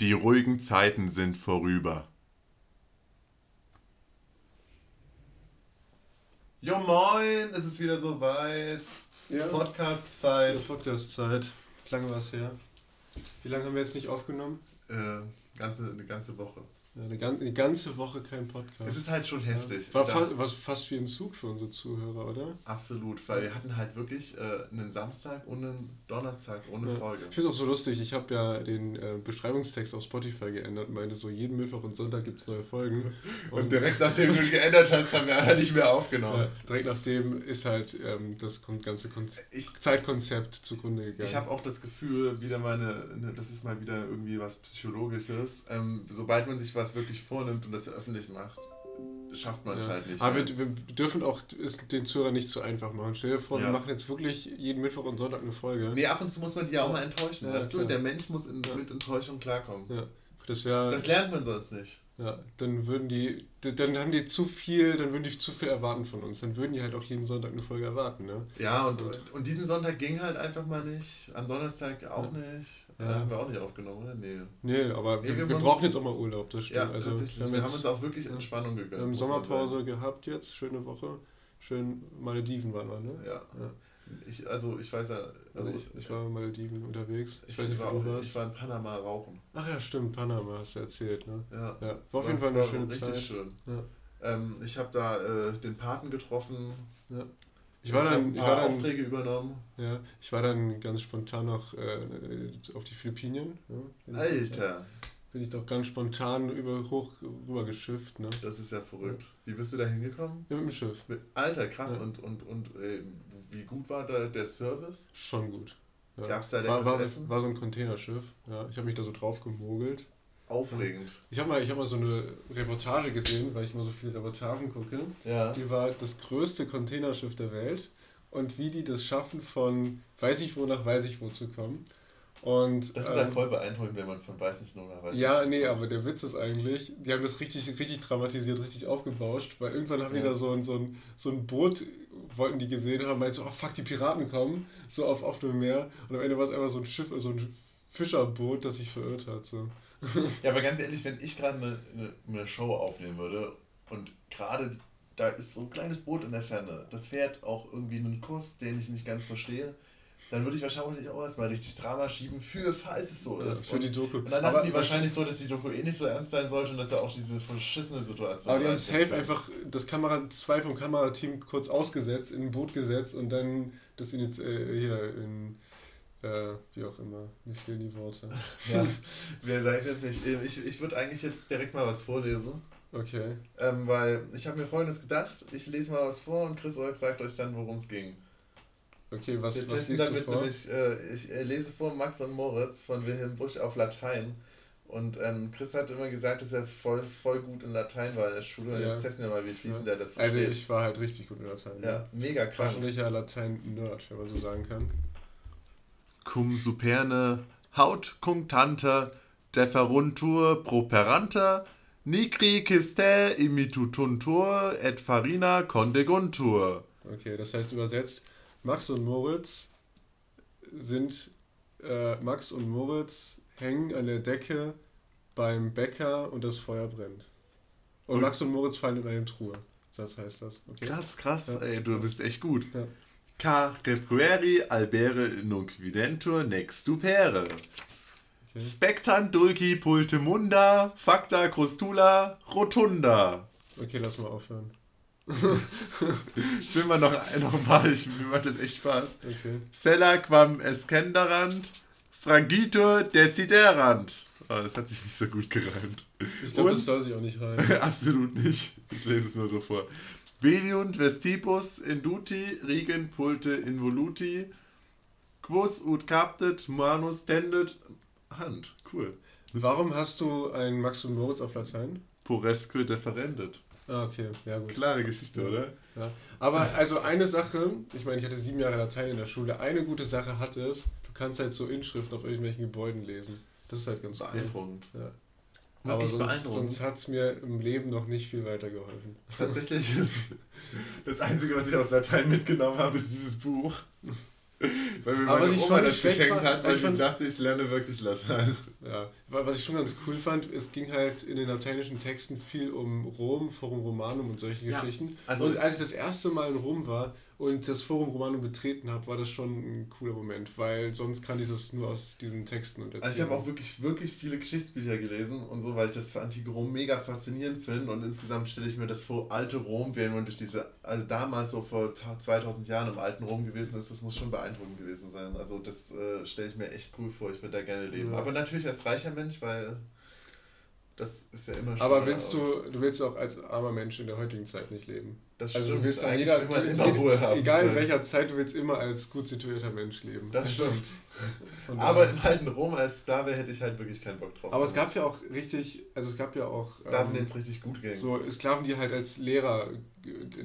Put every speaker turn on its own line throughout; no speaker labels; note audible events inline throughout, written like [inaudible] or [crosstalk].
Die ruhigen Zeiten sind vorüber. Jo moin, es ist wieder soweit.
Ja.
Podcast-Zeit.
Podcast-Zeit. Lange war es her. Wie lange haben wir jetzt nicht aufgenommen?
Äh, ganze, eine ganze Woche.
Eine, gan eine ganze Woche kein Podcast.
Es ist halt schon heftig.
War
Da-
fa was fast wie ein Zug für unsere Zuhörer, oder?
Absolut, weil wir hatten halt wirklich äh, einen Samstag und einen Donnerstag ohne
Ja.
Folge.
Ich finde es auch so lustig, ich habe ja den äh, Beschreibungstext auf Spotify geändert und meinte so, jeden Mittwoch und Sonntag gibt es neue Folgen.
Und direkt nachdem du geändert hast, haben wir einfach nicht mehr aufgenommen.
ja, direkt nachdem ist halt ähm, das ganze Konz
Ich,
Zeitkonzept zugrunde gegangen.
ich habe auch das Gefühl, wieder meine, ne, das ist mal wieder irgendwie was Psychologisches. Ähm, sobald man sich was wirklich vornimmt und das öffentlich macht, schafft man es
Ja.
halt nicht.
Aber
weil-
wir, wir dürfen auch es den Zuhörern nicht zu einfach machen. Stell dir vor,
Ja.
wir machen jetzt wirklich jeden Mittwoch und Sonntag eine Folge.
Nee, ab und zu muss man die ja auch mal enttäuschen,
Ja,
weißt du? Der Mensch muss in, mit Enttäuschung klarkommen.
Das wäre.
Das lernt man sonst nicht.
Ja, dann würden die, dann haben die zu viel, dann würden die zu viel erwarten von uns. Dann würden die halt auch jeden Sonntag eine Folge erwarten, ne?
Ja, und, und diesen Sonntag ging halt einfach mal nicht. Am Donnerstag auch
Ja.
nicht.
Ja.
Da haben wir auch nicht aufgenommen, oder? Nee.
Nee, aber
Nee,
wir,
wir
wir brauchen jetzt auch mal Urlaub, das stimmt.
Ja,
also
tatsächlich.
wir haben
Wir haben uns auch wirklich Entspannung gegönnt.
ähm,
muss man
Sommerpause gehabt jetzt, schöne Woche. Schön Malediven waren wir, ne?
Ja.
Ja.
Ich, also ich weiß ja,
Also ich, ich war in Malediven unterwegs. Ich, weiß nicht,
war,
wo du warst.
ich war in Panama rauchen.
Ach ja, stimmt, Panama hast du erzählt, ne?
Ja.
Ja, war auf jeden Fall eine schöne
richtig
Zeit.
schön.
Ja.
Ähm, ich habe da äh, den Paten getroffen.
Ja. Ich war dann, ich war dann,
Aufträge übernommen.
ja, ich war dann ganz spontan noch äh, auf die Philippinen. Ja, ich-
Alter,
Bin ich doch ganz spontan über, hoch rüber geschifft, ne?
das ist ja verrückt. Wie bist du da hingekommen?
Ja, mit dem Schiff.
Mit- Alter, krass.
Ja.
Und, und, und äh, wie gut war da der Service?
Schon gut. Ja.
Gab's da
war, war,
Essen?
war so ein Containerschiff. Ja, ich habe mich da so drauf gemogelt.
Aufregend.
Ich habe mal, ich hab mal so eine Reportage gesehen, weil ich immer so viele Reportagen gucke.
Ja.
Die war das größte Containerschiff der Welt und wie die das schaffen, von weiß ich wo nach weiß ich wo zu kommen. Und,
Das ist
ähm,
halt voll beeindruckend, wenn man von weiß nicht nur weiß.
Ja, nee, aber der Witz ist eigentlich, die haben das richtig, richtig dramatisiert, richtig aufgebauscht, weil irgendwann haben die
Ja.
da so ein, so, ein, so ein Boot, wollten die gesehen haben, meinten so, oh fuck, die Piraten kommen, so auf offenem Meer. Und am Ende war es einfach so ein Schiff, so ein Fischerboot, das sich verirrt hat. So. [laughs]
Ja, aber ganz ehrlich, wenn ich gerade eine, eine, eine Show aufnehmen würde und gerade da ist so ein kleines Boot in der Ferne, das fährt auch irgendwie einen Kurs, den ich nicht ganz verstehe, dann würde ich wahrscheinlich auch erstmal richtig Drama schieben, für falls es so
Ja,
ist.
für
und,
die Doku.
und dann
aber,
hatten die wahrscheinlich so, dass die Doku eh nicht so ernst sein sollte und dass er auch diese verschissene Situation
aber die haben safe einfach das Kamera, zwei vom Kamerateam kurz ausgesetzt, in ein Boot gesetzt und dann das in jetzt äh, hier in, äh, wie auch immer, mir fehlen die Worte. [laughs]
Ja, wir sagen jetzt nicht. Ich, ich würde eigentlich jetzt direkt mal was vorlesen.
Okay.
Ähm, weil ich habe mir folgendes gedacht, ich lese mal was vor und Chris Olk sagt euch dann, worum es ging.
Okay, was,
Wir
was
testen
liest du
damit
vor?
nämlich, äh, ich äh, lese vor Max und Moritz von Wilhelm Busch auf Latein. Und ähm, Chris hat immer gesagt, dass er voll, voll gut in Latein war in der Schule. Und
Ja.
jetzt testen wir mal, wie fließend
Ja.
er das
Also
versteht.
ich war halt richtig gut in Latein.
ja, mega krank.
Wahrscheinlicher Latein-Nerd, wenn man so sagen kann.
Cum superne haut cunctante deferuntur properanter nigri ciste imitutuntur et farina condeguntur.
Okay, das heißt übersetzt, Max und Moritz sind, äh, Max und Moritz hängen an der Decke beim Bäcker und das Feuer brennt. Und,
Und-
Max und Moritz fallen in eine Truhe. Das heißt das. Okay.
Krass, krass,
Ja.
ey, du bist echt gut.
Ja.
Ca repueri albere nunc videntur nex stupere.
Okay.
Spectant dulci pultemunda, facta crustula rotunda.
okay, lass mal aufhören.
Ich will mal noch, noch mal, ich, mir macht das echt Spaß.
Okay.
Sella quam escenderant, frangitur desiderant. Oh, das hat sich nicht so gut gereimt.
Ich glaube, das soll sich auch nicht rein. [laughs]
Absolut nicht. Ich lese es nur so vor. Veliunt vestibus induti, rigent pulte involuti, quos ut captet manus tendet Hand. Cool.
Warum hast du ein Max und Moritz auf Latein?
Poresque deferendet.
Ah, okay, ja gut.
Klare Geschichte, oder?
Ja. Aber also eine Sache, ich meine, ich hatte sieben Jahre Latein in der Schule. Eine gute Sache hat es, du kannst halt so Inschriften auf irgendwelchen Gebäuden lesen. Das ist halt ganz cool.
Beeindruckend.
Ja.
Wirklich
Aber sonst, sonst hat es mir im Leben noch nicht viel weitergeholfen.
Tatsächlich. Das Einzige, was ich aus Latein mitgenommen habe, ist dieses Buch. Weil mir meine Oma das geschenkt hat, weil ich fand, dachte, ich lerne wirklich Latein. [laughs]
Ja, was ich schon ganz cool fand, es ging halt in den lateinischen Texten viel um Rom, Forum Romanum und solche ja, Geschichten. Also und als ich das erste Mal in Rom war, und das Forum Romanum betreten habe, war das schon ein cooler Moment, weil sonst kann ich das nur aus diesen Texten
und Also ich habe auch wirklich, wirklich viele Geschichtsbücher gelesen und so, weil ich das für Antike Rom mega faszinierend finde und insgesamt stelle ich mir das vor, alte Rom, während man durch diese, also damals so vor 2000 Jahren im alten Rom gewesen ist, das muss schon beeindruckend gewesen sein. Also das äh, stelle ich mir echt cool vor, ich würde da gerne leben. Ja. Aber natürlich als reicher Mensch, weil das ist ja immer
schon. Aber willst du, du willst auch als armer Mensch in der heutigen Zeit nicht leben? Das also stimmt. du willst an jeder, immer, immer Ruhe haben. Egal in welcher Zeit, du willst immer als gut situierter Mensch leben.
Das stimmt. [laughs] Aber im alten Rom als Sklave hätte ich halt wirklich keinen Bock drauf.
Aber es gab ja auch richtig, also es gab ja auch
Sklaven, ähm, denen es richtig gut ging.
So Sklaven, die halt als Lehrer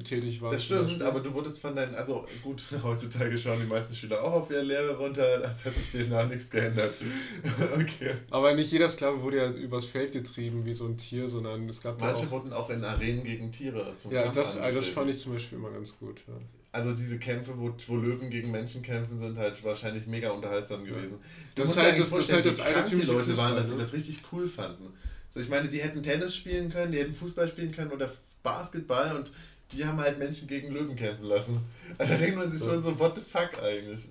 tätig waren.
Das stimmt, aber du wurdest von deinen, also gut, [laughs] heutzutage schauen die meisten Schüler auch auf ihre Lehrer runter, das hat sich demnach nichts geändert. [laughs]
okay. Aber nicht jeder Sklave wurde ja übers Feld getrieben wie so ein Tier, sondern es gab
Manche ja auch, wurden auch in Arenen gegen Tiere
zum Ja, das, also das fand ich zum Beispiel immer ganz gut. Ja.
Also diese Kämpfe, wo, wo Löwen gegen Menschen kämpfen, sind halt wahrscheinlich mega unterhaltsam gewesen.
Das, ist halt, das, das halt das
wie die Leute waren, dass sie das richtig cool fanden. So, ich meine, die hätten Tennis spielen können, die hätten Fußball spielen können oder Basketball und die haben halt Menschen gegen Löwen kämpfen lassen. [laughs] Da denkt man sich schon so, what the fuck eigentlich?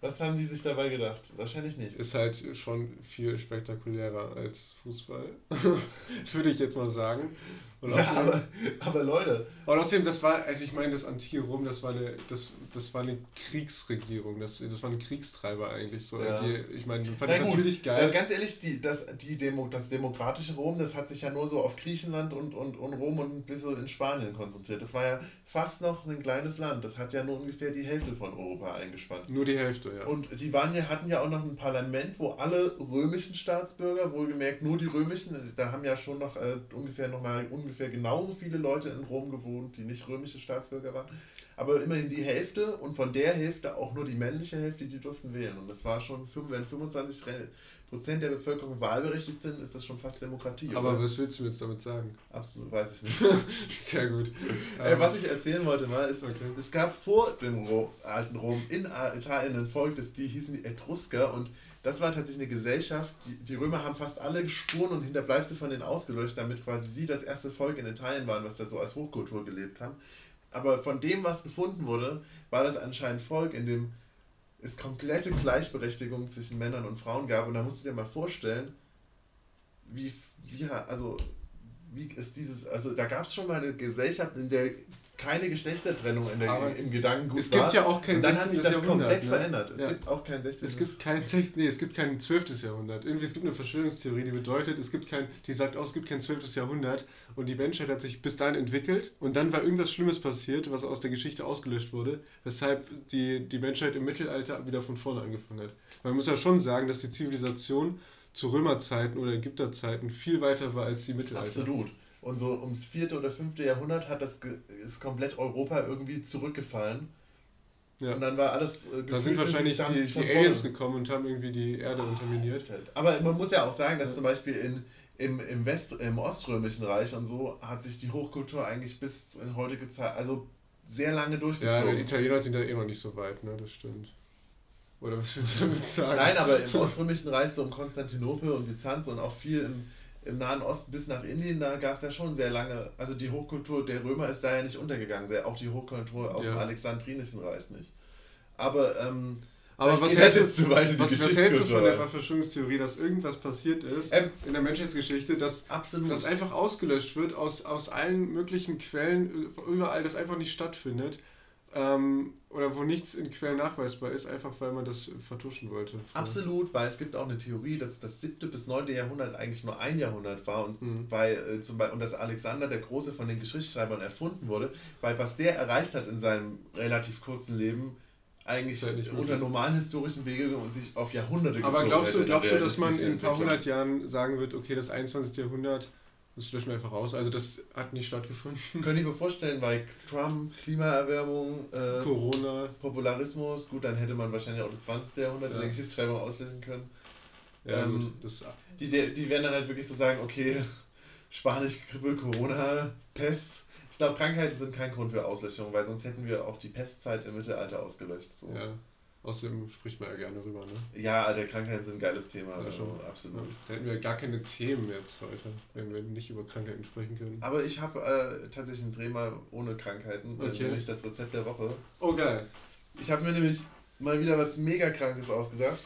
Was haben die sich dabei gedacht? Wahrscheinlich nicht.
Ist halt schon viel spektakulärer als Fußball. [laughs] Würde ich jetzt mal sagen.
Und ja, aber, aber Leute.
Aber außerdem, das war, also ich meine, das Antike Rom, das war eine, das, das war eine Kriegsregierung, das, das war ein Kriegstreiber eigentlich so. Ja. Die, ich meine, fand
ja, ich natürlich geil. Also ganz ehrlich, die, das, die Demo, das demokratische Rom, das hat sich ja nur so auf Griechenland und, und, und Rom und ein bisschen in Spanien konzentriert. Das war ja fast noch ein kleines Land. Das hat ja nur ungefähr die Hälfte von Europa eingespannt.
Nur die Hälfte, ja.
Und die waren ja, hatten ja auch noch ein Parlament, wo alle römischen Staatsbürger, wohlgemerkt nur die römischen, da haben ja schon noch äh, ungefähr noch mal ungefähr ungefähr genauso viele Leute in Rom gewohnt, die nicht römische Staatsbürger waren. Aber immerhin die Hälfte und von der Hälfte auch nur die männliche Hälfte, die durften wählen. Und das war schon, wenn 25 Prozent der Bevölkerung wahlberechtigt sind, ist das schon fast Demokratie.
Aber oder? was willst du jetzt damit sagen?
Absolut, weiß ich nicht. [laughs]
Sehr gut.
Ey, was ich erzählen wollte mal, ist, okay. es gab vor dem Ro alten Rom in Italien ein Volk, das, die hießen die Etrusker und das war tatsächlich eine Gesellschaft, die, die Römer haben fast alle Spuren und Hinterbleibsel von denen ausgelöscht, damit quasi sie das erste Volk in Italien waren, was da so als Hochkultur gelebt haben. Aber von dem, was gefunden wurde, war das anscheinend Volk, in dem es komplette Gleichberechtigung zwischen Männern und Frauen gab. Und da musst du dir mal vorstellen, wie, wie, also, wie ist dieses, also da gab es schon mal eine Gesellschaft, in der keine Geschlechtertrennung in der, im Gedankengut
Es gibt war. ja auch kein
und dann hat sich das Jahrhundert, komplett
ne?
verändert.
Es ja. gibt auch kein 16. Es gibt kein, nee, es gibt kein 12. Jahrhundert. Irgendwie, es gibt eine Verschwörungstheorie, die bedeutet, es gibt kein, die sagt auch, es gibt kein 12. Jahrhundert und die Menschheit hat sich bis dahin entwickelt und dann war irgendwas Schlimmes passiert, was aus der Geschichte ausgelöscht wurde, weshalb die, die Menschheit im Mittelalter wieder von vorne angefangen hat. Man muss ja schon sagen, dass die Zivilisation zu Römerzeiten oder Ägypterzeiten viel weiter war als die Mittelalter.
Absolut. Und so ums vierte oder fünfte Jahrhundert hat das ist komplett Europa irgendwie zurückgefallen.
Ja. Und dann war alles. Äh, da sind wahrscheinlich die, die Aliens gekommen und haben irgendwie die Erde oh, unterminiert.
Aber man muss ja auch sagen, dass ja. zum Beispiel in, im, im, West, im Oströmischen Reich und so hat sich die Hochkultur eigentlich bis in heutige Zeit, also sehr lange durchgezogen.
Ja, die Italiener sind da eh noch nicht so weit, ne? Das stimmt. Oder was willst du damit sagen?
Nein, aber im Oströmischen Reich, so um Konstantinopel und Byzanz und auch viel im im Nahen Osten bis nach Indien, da gab es ja schon sehr lange, also die Hochkultur der Römer ist da ja nicht untergegangen, sehr, auch die Hochkultur aus ja. dem Alexandrinischen Reich nicht. Aber, ähm,
aber was hältst, du, was, was hältst du von der Verschwörungstheorie, dass irgendwas passiert ist ähm, in der Menschheitsgeschichte, dass das einfach ausgelöscht wird aus, aus allen möglichen Quellen, überall das einfach nicht stattfindet ähm, oder wo nichts in Quellen nachweisbar ist, einfach weil man das vertuschen wollte.
Absolut, weil es gibt auch eine Theorie, dass das siebte bis neunte Jahrhundert eigentlich nur ein Jahrhundert war und, mhm. weil, äh, zum Beispiel, und dass Alexander der Große von den Geschichtsschreibern erfunden wurde, weil was der erreicht hat in seinem relativ kurzen Leben, eigentlich unter normalen historischen Wege und sich auf Jahrhunderte
Aber glaubst du, glaubst du, dass man in ein paar hundert Jahren sagen wird, okay, das 21. Jahrhundert das löschen wir einfach raus. Also das hat nicht stattgefunden. [laughs]
Könnte ich mir vorstellen, weil Trump, Klimaerwärmung, äh,
Corona,
Popularismus, gut, dann hätte man wahrscheinlich auch das 20. Jahrhundert ja. in der Geschichtsschreibung auslesen können. Ja, ähm, das, die, die werden dann halt wirklich so sagen, okay, Spanisch, Grippe, Corona, Pest. Ich glaube, Krankheiten sind kein Grund für Auslöschung, weil sonst hätten wir auch die Pestzeit im Mittelalter ausgelöscht. So.
Ja. Außerdem spricht man ja gerne rüber, ne?
Ja, Alter, Krankheiten sind ein geiles Thema.
Ja,
also,
schon.
absolut.
Da hätten wir gar keine Themen jetzt heute, wenn wir nicht über Krankheiten sprechen können.
Aber ich habe äh, tatsächlich ein Drehmal ohne Krankheiten, äh,
Okay.
nämlich das Rezept der Woche.
Oh, geil.
Ich habe mir nämlich mal wieder was mega Krankes ausgedacht.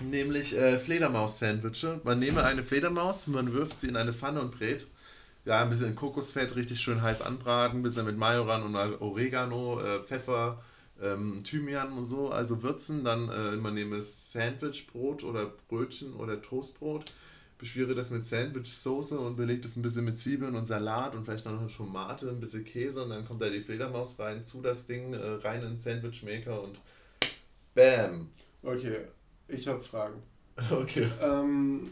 Nämlich äh, Fledermaus-Sandwiche. Man nehme eine Fledermaus, man wirft sie in eine Pfanne und brät. Ja, ein bisschen Kokosfett richtig schön heiß anbraten, ein bisschen mit Majoran und Oregano, äh, Pfeffer, ähm, Thymian und so. Also würzen, dann äh, man nehme Sandwichbrot oder Brötchen oder Toastbrot. Beschwere das mit Sandwich-Soße und belegt es ein bisschen mit Zwiebeln und Salat und vielleicht noch eine Tomate, ein bisschen Käse und dann kommt da die Fledermaus rein, zu das Ding, äh, rein in den Sandwichmaker und BAM!
Okay, ich habe Fragen. [laughs]
Okay.
Ähm,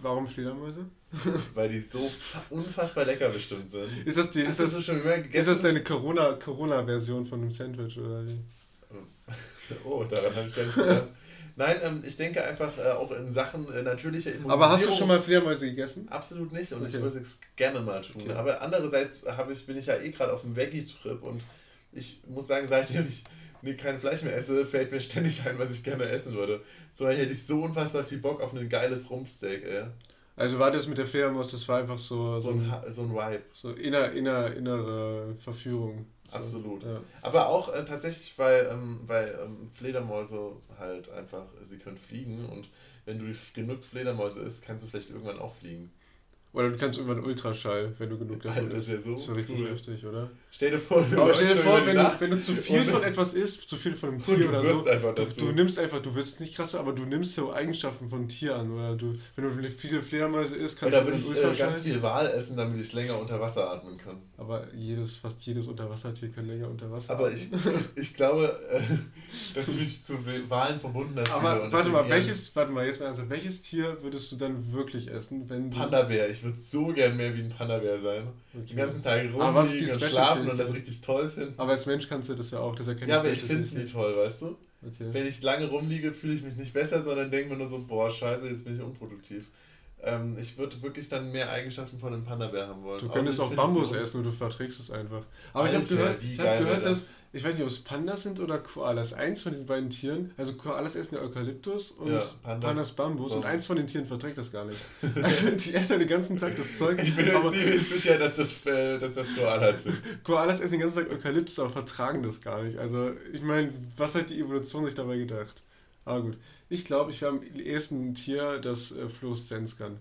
warum Fledermäuse? [laughs]
Weil die so unfassbar lecker bestimmt sind.
Ist das, die, ist
Hast du
das,
das schon immer
ist
gegessen?
das deine Corona- Corona-Version von einem Sandwich oder wie? [laughs]
Oh, daran habe ich gar nicht gedacht. Nein, ähm, ich denke einfach äh, auch in Sachen äh, natürlicher Immunisierung.
Aber hast du schon mal Fledermäuse gegessen?
Absolut nicht und ich
Okay.
würde es gerne mal tun.
Okay.
Aber andererseits habe ich, bin ich ja eh gerade auf einem Veggie-Trip und ich muss sagen, seitdem ich nee, kein Fleisch mehr esse, fällt mir ständig ein, was ich gerne essen würde. So hätte ich so unfassbar viel Bock auf ein geiles Rumpsteak, ey.
Also war das mit der Fledermaus, das war einfach so,
So ein, so ein Vibe.
so inner, inner, innere Verführung. So,
Absolut.
Ja.
Aber auch äh, tatsächlich, weil, ähm, weil ähm, Fledermäuse halt einfach, sie können fliegen und wenn du genug Fledermäuse isst, kannst du vielleicht irgendwann auch fliegen.
Oder du kannst irgendwann Ultraschall, wenn du genug davon
Alter, das
isst.
wär so
Das ist richtig
cool.
heftig, oder?
Stell dir vor, du
Aber stell dir vor, wenn du, wenn du zu viel von etwas isst, zu viel von einem Tier
du
oder so, du, du nimmst einfach, du wirst nicht krasser, aber du nimmst so Eigenschaften von Tier an. Oder du, wenn du viele Fledermäuse isst, kannst
Oder
du dann
ich äh,
Ultraschall.
ganz viel Wal essen, damit ich länger unter Wasser atmen kann.
Aber jedes, fast jedes Unterwassertier kann länger unter Wasser
Aber
atmen.
ich, ich glaube, äh, [laughs] dass ich mich zu Walen verbunden habe.
Aber warte mal, welches, warte mal, jetzt mal ernsthaft, welches Tier würdest du dann wirklich essen, wenn du...
Panda-Bär. Ich würde so gern mehr wie ein Panda-Bär sein.
Okay.
Den ganzen Tag rumliegen und schlafen und das richtig toll finden.
Aber als Mensch kannst du das ja auch, das erkenne
Ja, aber ich finde es nie toll, weißt du?
Okay.
Wenn ich lange rumliege, fühle ich mich nicht besser, sondern denke mir nur so, boah, scheiße, jetzt bin ich unproduktiv. Ähm, ich würde wirklich dann mehr Eigenschaften von einem Panda-Bär haben wollen.
Du könntest auch
ich
Bambus
so-
essen und du verträgst es einfach. Aber ich habe
Alter,
gehört, ich hab gehört dass,
das?
Ich weiß nicht, ob es Pandas sind oder Koalas. Eins von diesen beiden Tieren, also Koalas essen ja Eukalyptus und
Ja, Panda-
Pandas Bambus und eins von den Tieren verträgt das gar nicht. [laughs] Also die essen ja den ganzen Tag das Zeug.
Ich bin mir ziemlich sicher, dass das, äh, dass das Koalas sind. [laughs]
Koalas essen den ganzen Tag Eukalyptus, aber vertragen das gar nicht. Also ich meine, was hat die Evolution sich dabei gedacht? Aber gut, ich glaube, ich wäre am ehesten ein Tier, das äh, Fluoreszenz kann.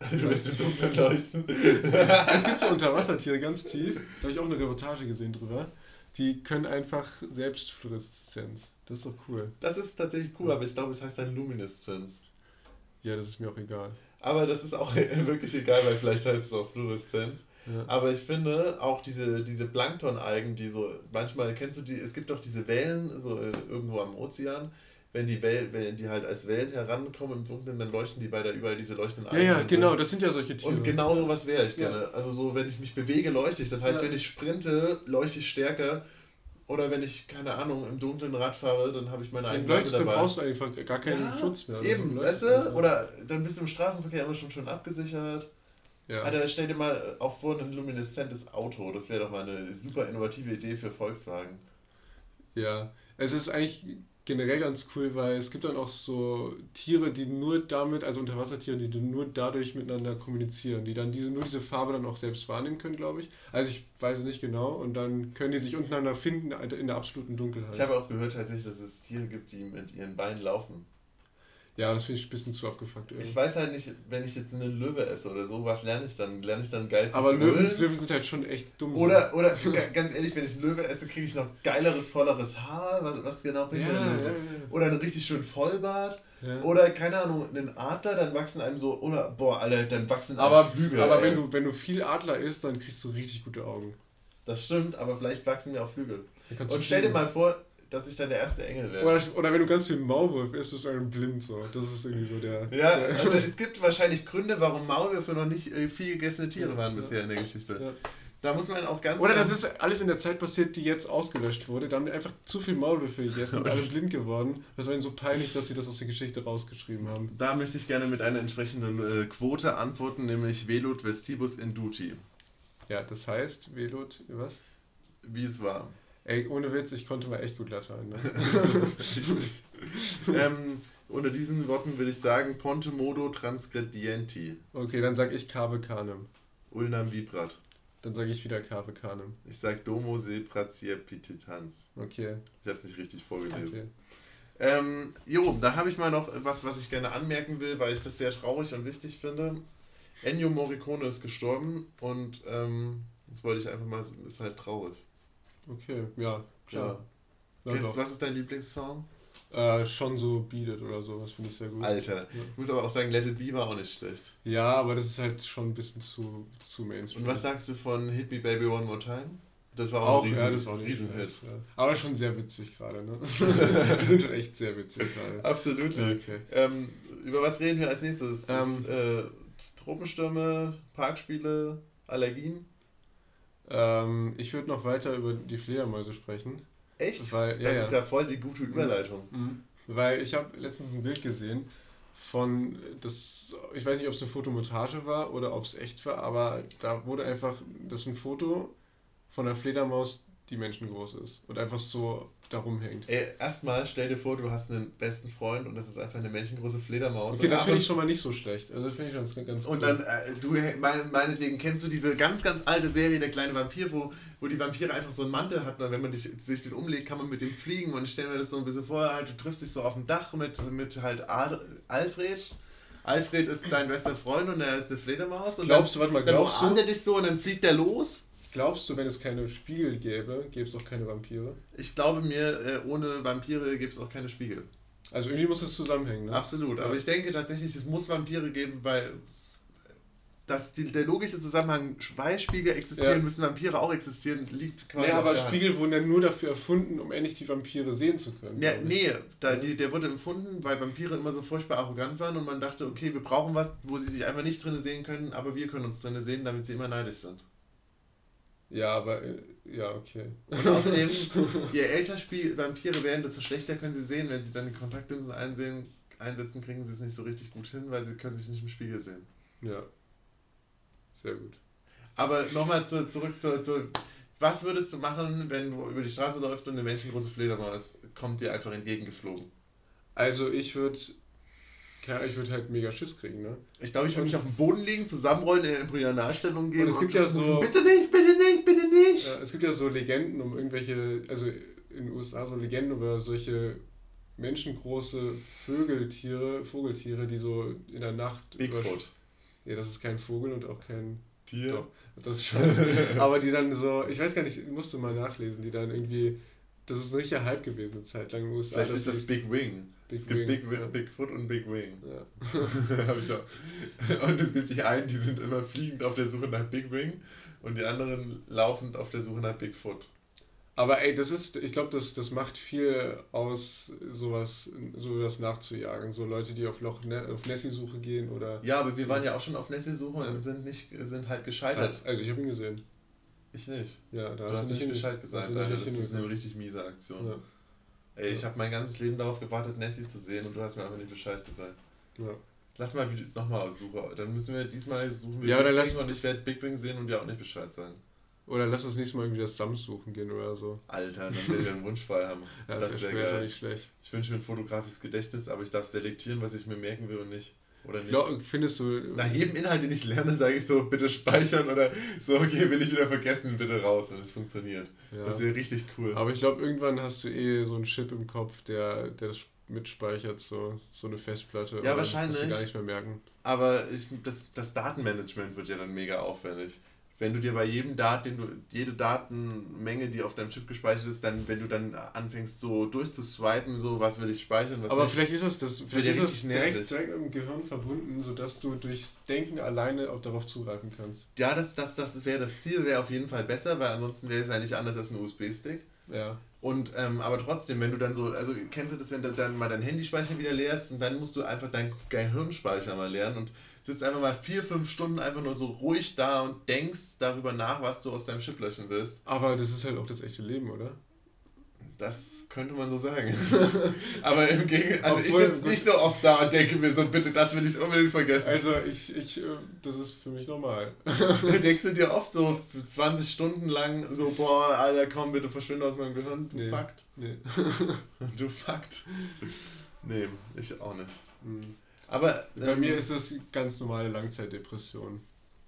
[laughs]
Du wirst im Dunkeln leuchten.
Es gibt so Unterwassertiere ganz tief, da habe ich auch eine Reportage gesehen drüber. Die können einfach selbst Fluoreszenz. Das ist doch cool.
Das ist tatsächlich cool, aber ich glaube, es heißt dann Lumineszenz.
Ja, das ist mir auch egal.
Aber das ist auch [laughs] wirklich egal, weil vielleicht heißt es auch Fluoreszenz.
Ja.
Aber ich finde auch diese, diese Planktonalgen, die so, manchmal kennst du die, es gibt doch diese Wellen, so äh, irgendwo am Ozean, wenn die, Wellen, wenn die halt als Wellen herankommen im Dunkeln, dann leuchten die bei da überall diese leuchtenden
ja, ja,
Algen.
genau, das sind ja solche Tiere.
Und genau sowas wäre ich
Ja.
gerne. Also so, wenn ich mich bewege, leuchte ich. Das heißt,
Ja.
wenn ich sprinte, leuchte ich stärker. Oder wenn ich, keine Ahnung, im dunklen Rad fahre, dann habe ich meine eigene Lampe
dann
dabei.
brauchst du einfach gar keinen
Ja,
Schutz mehr.
Eben,
Dann
weißt du? Oder dann bist du im Straßenverkehr immer schon schön abgesichert.
Ja.
Alter, stell dir mal auch vor, ein lumineszentes Auto. Das wäre doch mal eine super innovative Idee für Volkswagen.
Ja, es ist eigentlich generell ganz cool, weil es gibt dann auch so Tiere, die nur damit, also Unterwassertiere, die nur dadurch miteinander kommunizieren, die dann diese, nur diese Farbe dann auch selbst wahrnehmen können, glaube ich. Also ich weiß es nicht genau und dann können die sich untereinander finden in der absoluten Dunkelheit.
Ich habe auch gehört tatsächlich, dass es Tiere gibt, die mit ihren Beinen laufen.
Ja, das finde ich ein bisschen zu abgefuckt. irgendwie.
Ich weiß halt nicht, wenn ich jetzt einen Löwe esse oder so, was lerne ich dann? Lerne ich dann geil zu
Aber Löwen? Löwen sind halt schon echt dumm.
Oder, oder ga- ganz ehrlich, wenn ich einen Löwe esse, kriege ich noch geileres, volleres Haar. Was, was genau bringt
ja,
der
ja,
Löwe?
ja.
Oder einen richtig schönen Vollbart.
ja.
Oder, keine Ahnung, einen Adler, dann wachsen einem so, oder, boah, Alter, dann wachsen einem
aber
Flügel.
aber
ey.
wenn, du, wenn du viel Adler isst, dann kriegst du richtig gute Augen.
Das stimmt, aber vielleicht wachsen mir auch Flügel. Und stell dir mal vor, dass ich dann der erste Engel wäre.
Oder, oder wenn du ganz viel Maulwurf isst, bist du einem blind. So. Das ist irgendwie so der.
Ja,
der,
also [laughs] es gibt wahrscheinlich Gründe, warum Maulwürfe noch nicht äh, viel gegessene Tiere waren
Ja.
bisher in der Geschichte.
Ja.
Da muss man auch ganz.
Oder das ist alles in der Zeit passiert, die jetzt ausgelöscht wurde. Da haben die einfach zu viel Maulwürfe gegessen und alle blind geworden. Das war ihnen so peinlich, dass sie das aus der Geschichte rausgeschrieben haben.
Da möchte ich gerne mit einer entsprechenden äh, Quote antworten, nämlich Velut vestibus induti.
Ja, das heißt, Velot, was?
Wie es war.
Ey, ohne Witz, ich konnte mal echt gut Latein. Ne? [laughs]
ähm, unter diesen Worten würde ich sagen, Ponte modo transgredienti.
Okay, dann sag ich Cave Canem.
Ulnam vibrat.
Dann sage ich wieder Cave Canem.
Ich sag Domo se pratia pititans.
Okay.
Ich habe es nicht richtig vorgelesen.
okay.
Ähm, jo, da habe ich mal noch was, was ich gerne anmerken will, weil ich das sehr traurig und wichtig finde. Ennio Morricone ist gestorben und ähm, das wollte ich einfach mal, ist halt traurig.
Okay, ja, klar. Ja,
Kennst, was ist dein Lieblingssong?
Äh, schon so bietet oder so, das finde ich sehr gut.
Alter. Ich muss aber auch sagen, Let It Be war auch nicht schlecht.
Ja, aber das ist halt schon ein bisschen zu, zu Mainstream.
Und was sagst du von Hit Me Baby One More Time? Das war
auch,
auch, ein Riesen,
ja, das war
Riesenhit.
Ja. Aber schon sehr witzig gerade, ne? [laughs] wir sind schon echt sehr witzig gerade.
Absolut.
Okay.
Ähm, über was reden wir als nächstes?
Ähm,
äh, Tropenstürme, Parkspiele, Allergien?
Ähm, ich würde noch weiter über die Fledermäuse sprechen.
Echt?
Weil, ja,
das ist ja voll die gute Überleitung.
Mhm. Weil ich habe letztens ein Bild gesehen von, das, ich weiß nicht, ob es eine Fotomontage war oder ob es echt war, aber da wurde einfach, das ist ein Foto von einer Fledermaus, die menschengroß ist und einfach so da rumhängt.
Ey, erstmal stell dir vor, du hast einen besten Freund und das ist einfach eine menschengroße Fledermaus.
Okay, das finde ich schon mal nicht so schlecht. Also das finde ich ganz, ganz
Und
cool.
dann, äh, du, mein, meinetwegen, kennst du diese ganz, ganz alte Serie, Der kleine Vampir, wo, wo die Vampire einfach so einen Mantel hatten und wenn man dich, sich den umlegt, kann man mit dem fliegen und ich stelle mir das so ein bisschen vor, halt, du triffst dich so auf dem Dach mit, mit halt Ad Alfred. Alfred ist dein bester Freund und er ist eine Fledermaus. Und
Glaubst
dann,
du, warte mal,
dann
glaubst
umarmt
du,
er dich so und dann fliegt er los.
Glaubst du, wenn es keine Spiegel gäbe, gäbe es auch keine Vampire?
Ich glaube mir, äh, ohne Vampire gibt es auch keine Spiegel.
Also irgendwie muss es zusammenhängen, ne?
Absolut, aber
Ja.
ich denke tatsächlich, es muss Vampire geben, weil dass die, der logische Zusammenhang, weil Spiegel existieren,
Ja.
müssen Vampire auch existieren, liegt quasi
Nee,
auf
aber. Spiegel wurden ja nur dafür erfunden, um endlich die Vampire sehen zu können.
Ja, nee, da, die, der wurde empfunden, weil Vampire immer so furchtbar arrogant waren und man dachte, okay, wir brauchen was, wo sie sich einfach nicht drin sehen können, aber wir können uns drin sehen, damit sie immer neidisch sind.
Ja, aber, äh, ja, okay.
Und außerdem, je älter Spiel Vampire werden, desto schlechter können sie sehen. Wenn sie dann die Kontaktlinsen einsehen, einsetzen, kriegen sie es nicht so richtig gut hin, weil sie können sich nicht im Spiegel sehen.
Ja. Sehr gut.
Aber nochmal zu, zurück zu, zu. Was würdest du machen, wenn du über die Straße läufst und eine menschengroße Fledermaus kommt dir einfach entgegengeflogen?
Also ich würde, ich würde halt mega Schiss kriegen, ne?
Ich glaube, ich würde mich auf den Boden legen, zusammenrollen, in Embryonalstellung gehen.
Und es gibt ja so-
Bitte nicht, bitte nicht, bitte nicht!
Ja, es gibt ja so Legenden um irgendwelche, also in den USA so Legenden über solche menschengroße Vögeltiere, Vogeltiere, die so in der Nacht.
Bigfoot.
Ja, das ist kein Vogel und auch kein.
Tier.
Doch, das ist schon. [laughs] aber die dann so, ich weiß gar nicht, musste mal nachlesen, die dann irgendwie. Das ist ein richtiger Hype gewesen eine Zeit lang in den USA.
Vielleicht ist das Big Wing.
Big
es gibt
Wing,
Big,
ja.
Bigfoot und Big Wing.
Ja. [laughs]
Ich auch. Und es gibt die einen, die sind immer fliegend auf der Suche nach Big Wing und die anderen laufend auf der Suche nach Bigfoot.
Aber ey, das ist, ich glaube, das, das macht viel aus, sowas, sowas nachzujagen. So Leute, die auf, Loch, ne, auf Nessie-Suche gehen oder.
Ja, aber wir waren ja auch schon auf Nessie-Suche und sind, nicht, sind halt gescheitert.
Also ich habe ihn gesehen.
Ich nicht.
Ja, da
Du hast nicht
hin-
Bescheid gesagt,
du nicht
Alter. Das ist eine richtig miese Aktion.
Ja.
Ey, ich habe mein ganzes Leben darauf gewartet, Nessie zu sehen und du hast mir einfach nicht Bescheid gesagt.
Ja.
Lass mal nochmal aussuchen. Dann müssen wir diesmal suchen wir
Ja, oder
Big
lass-
und ich werde Big Bang sehen und dir auch nicht Bescheid sagen.
Oder lass uns nächstes Mal irgendwie das Sams suchen gehen oder so.
Alter, dann will ich einen Wunsch frei haben.
Ja,
das wäre
wär
geil.
nicht schlecht.
Ich wünsche mir ein fotografisches Gedächtnis, aber ich darf selektieren, was ich mir merken will und nicht. Oder nicht.
Glaub, findest du.
Nach jedem Inhalt, den ich lerne, sage ich so, bitte speichern oder so, okay, will ich wieder vergessen, bitte raus. Und es funktioniert.
Ja.
Das wäre richtig cool.
Aber ich glaube, irgendwann hast du eh so einen Chip im Kopf, der, der das mitspeichert, so, so eine Festplatte.
Ja, wahrscheinlich.
du gar nicht mehr merken.
Aber ich, das, das Datenmanagement wird ja dann mega aufwendig. Wenn du dir bei jedem Dat, den du, jede Datenmenge, die auf deinem Chip gespeichert ist, dann, wenn du dann anfängst so durchzuswipen, so was will ich speichern, was
Aber
nicht.
vielleicht ist es das, vielleicht ist es direkt, direkt im Gehirn verbunden, sodass du durchs Denken alleine auch darauf zugreifen kannst.
Ja, das, das, das wäre das Ziel, wäre auf jeden Fall besser, weil ansonsten wäre es ja nicht anders als ein USB-Stick.
Ja.
Und ähm, aber trotzdem, wenn du dann so, also kennst du das, wenn du dann mal deinen Handyspeicher wieder leerst und dann musst du einfach deinen Gehirnspeicher mal leeren und sitzt einfach mal vier, fünf Stunden einfach nur so ruhig da und denkst darüber nach, was du aus deinem Chip löschen willst.
Aber das ist halt auch das echte Leben, oder?
Das könnte man so sagen. [laughs] Aber im Gegenteil, also
Obwohl,
ich sitze nicht so oft da und denke mir so, bitte, das will ich unbedingt vergessen.
Also ich, ich, äh, das ist für mich normal. [laughs]
Denkst du dir oft so für 20 Stunden lang so, boah, Alter, komm, bitte verschwinde aus meinem Gehirn, du
Nee.
Fakt.
Nee. [laughs]
Du Fakt. Nee, ich auch nicht.
Hm.
Aber
Bei
ähm,
mir ist das ganz normale Langzeitdepression.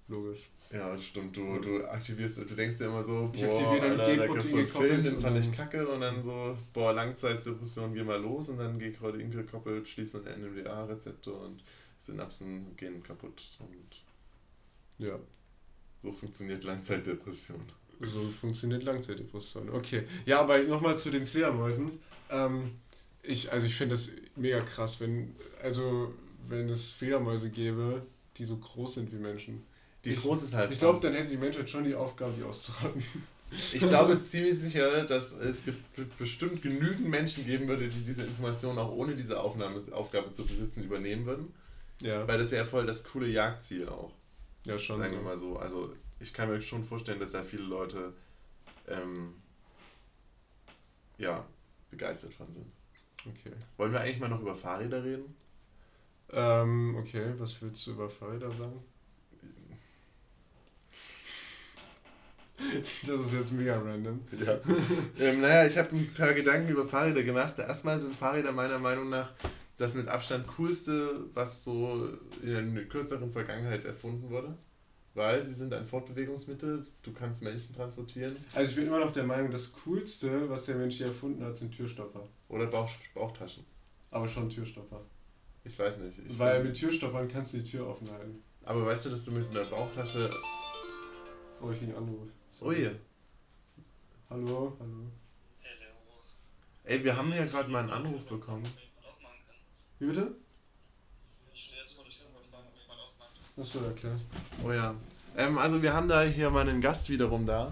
Logisch.
Ja, stimmt. Du, du aktivierst, du denkst dir immer so,
Ich
boah,
aktiviere dann
Alter, da
G-Protein
gibt's so einen Film, den
und
fand ich
dann-
kacke und dann so, boah, Langzeitdepression, geh mal los und dann G-Protein gekoppelt, schließt ein NMDA-Rezeptor und Synapsen gehen kaputt und
Ja.
so funktioniert Langzeitdepression.
So funktioniert Langzeitdepression. Okay. Ja, aber nochmal zu den Fledermäusen. Ähm, ich, also ich finde das mega krass, wenn, also wenn es Fledermäuse gäbe, die so groß sind wie Menschen.
Die
ich,
groß ist halt.
Ich glaube, dann hätte die Menschheit schon die Aufgabe, die auszurotten.
Ich glaube ziemlich sicher, dass es bestimmt genügend Menschen geben würde, die diese Informationen auch ohne diese Aufnahme, Aufgabe zu besitzen übernehmen würden.
Ja.
Weil das wäre voll das coole Jagdziel auch.
Ja, schon.
sagen wir
so.
mal so. Also ich kann mir schon vorstellen, dass da viele Leute ähm, ja, begeistert von sind.
Okay.
Wollen wir eigentlich mal noch über Fahrräder reden?
Ähm, okay, was willst du über Fahrräder sagen? Das ist jetzt mega random.
Ja. ähm, naja, ich habe ein paar Gedanken über Fahrräder gemacht. Erstmal sind Fahrräder meiner Meinung nach das mit Abstand coolste, was so in der kürzeren Vergangenheit erfunden wurde. Weil sie sind ein Fortbewegungsmittel, du kannst Menschen transportieren
Also ich bin immer noch der Meinung, das Coolste, was der Mensch hier erfunden hat, sind Türstopper.
oder Bauch, Bauchtaschen.
Aber schon Türstopper.
Ich weiß nicht. Ich
Weil
bin-
mit Türstoppern kannst du die Tür offen halten.
aber weißt du, dass du mit einer Bauchtasche.
Oh, ich krieg einen Anruf.
Oh je.
Hallo, hallo.
Ey, wir haben ja gerade mal einen Anruf bekommen.
Wie bitte? Achso, ja klar.
Oh ja. Ähm, also wir haben da hier mal einen Gast wiederum da.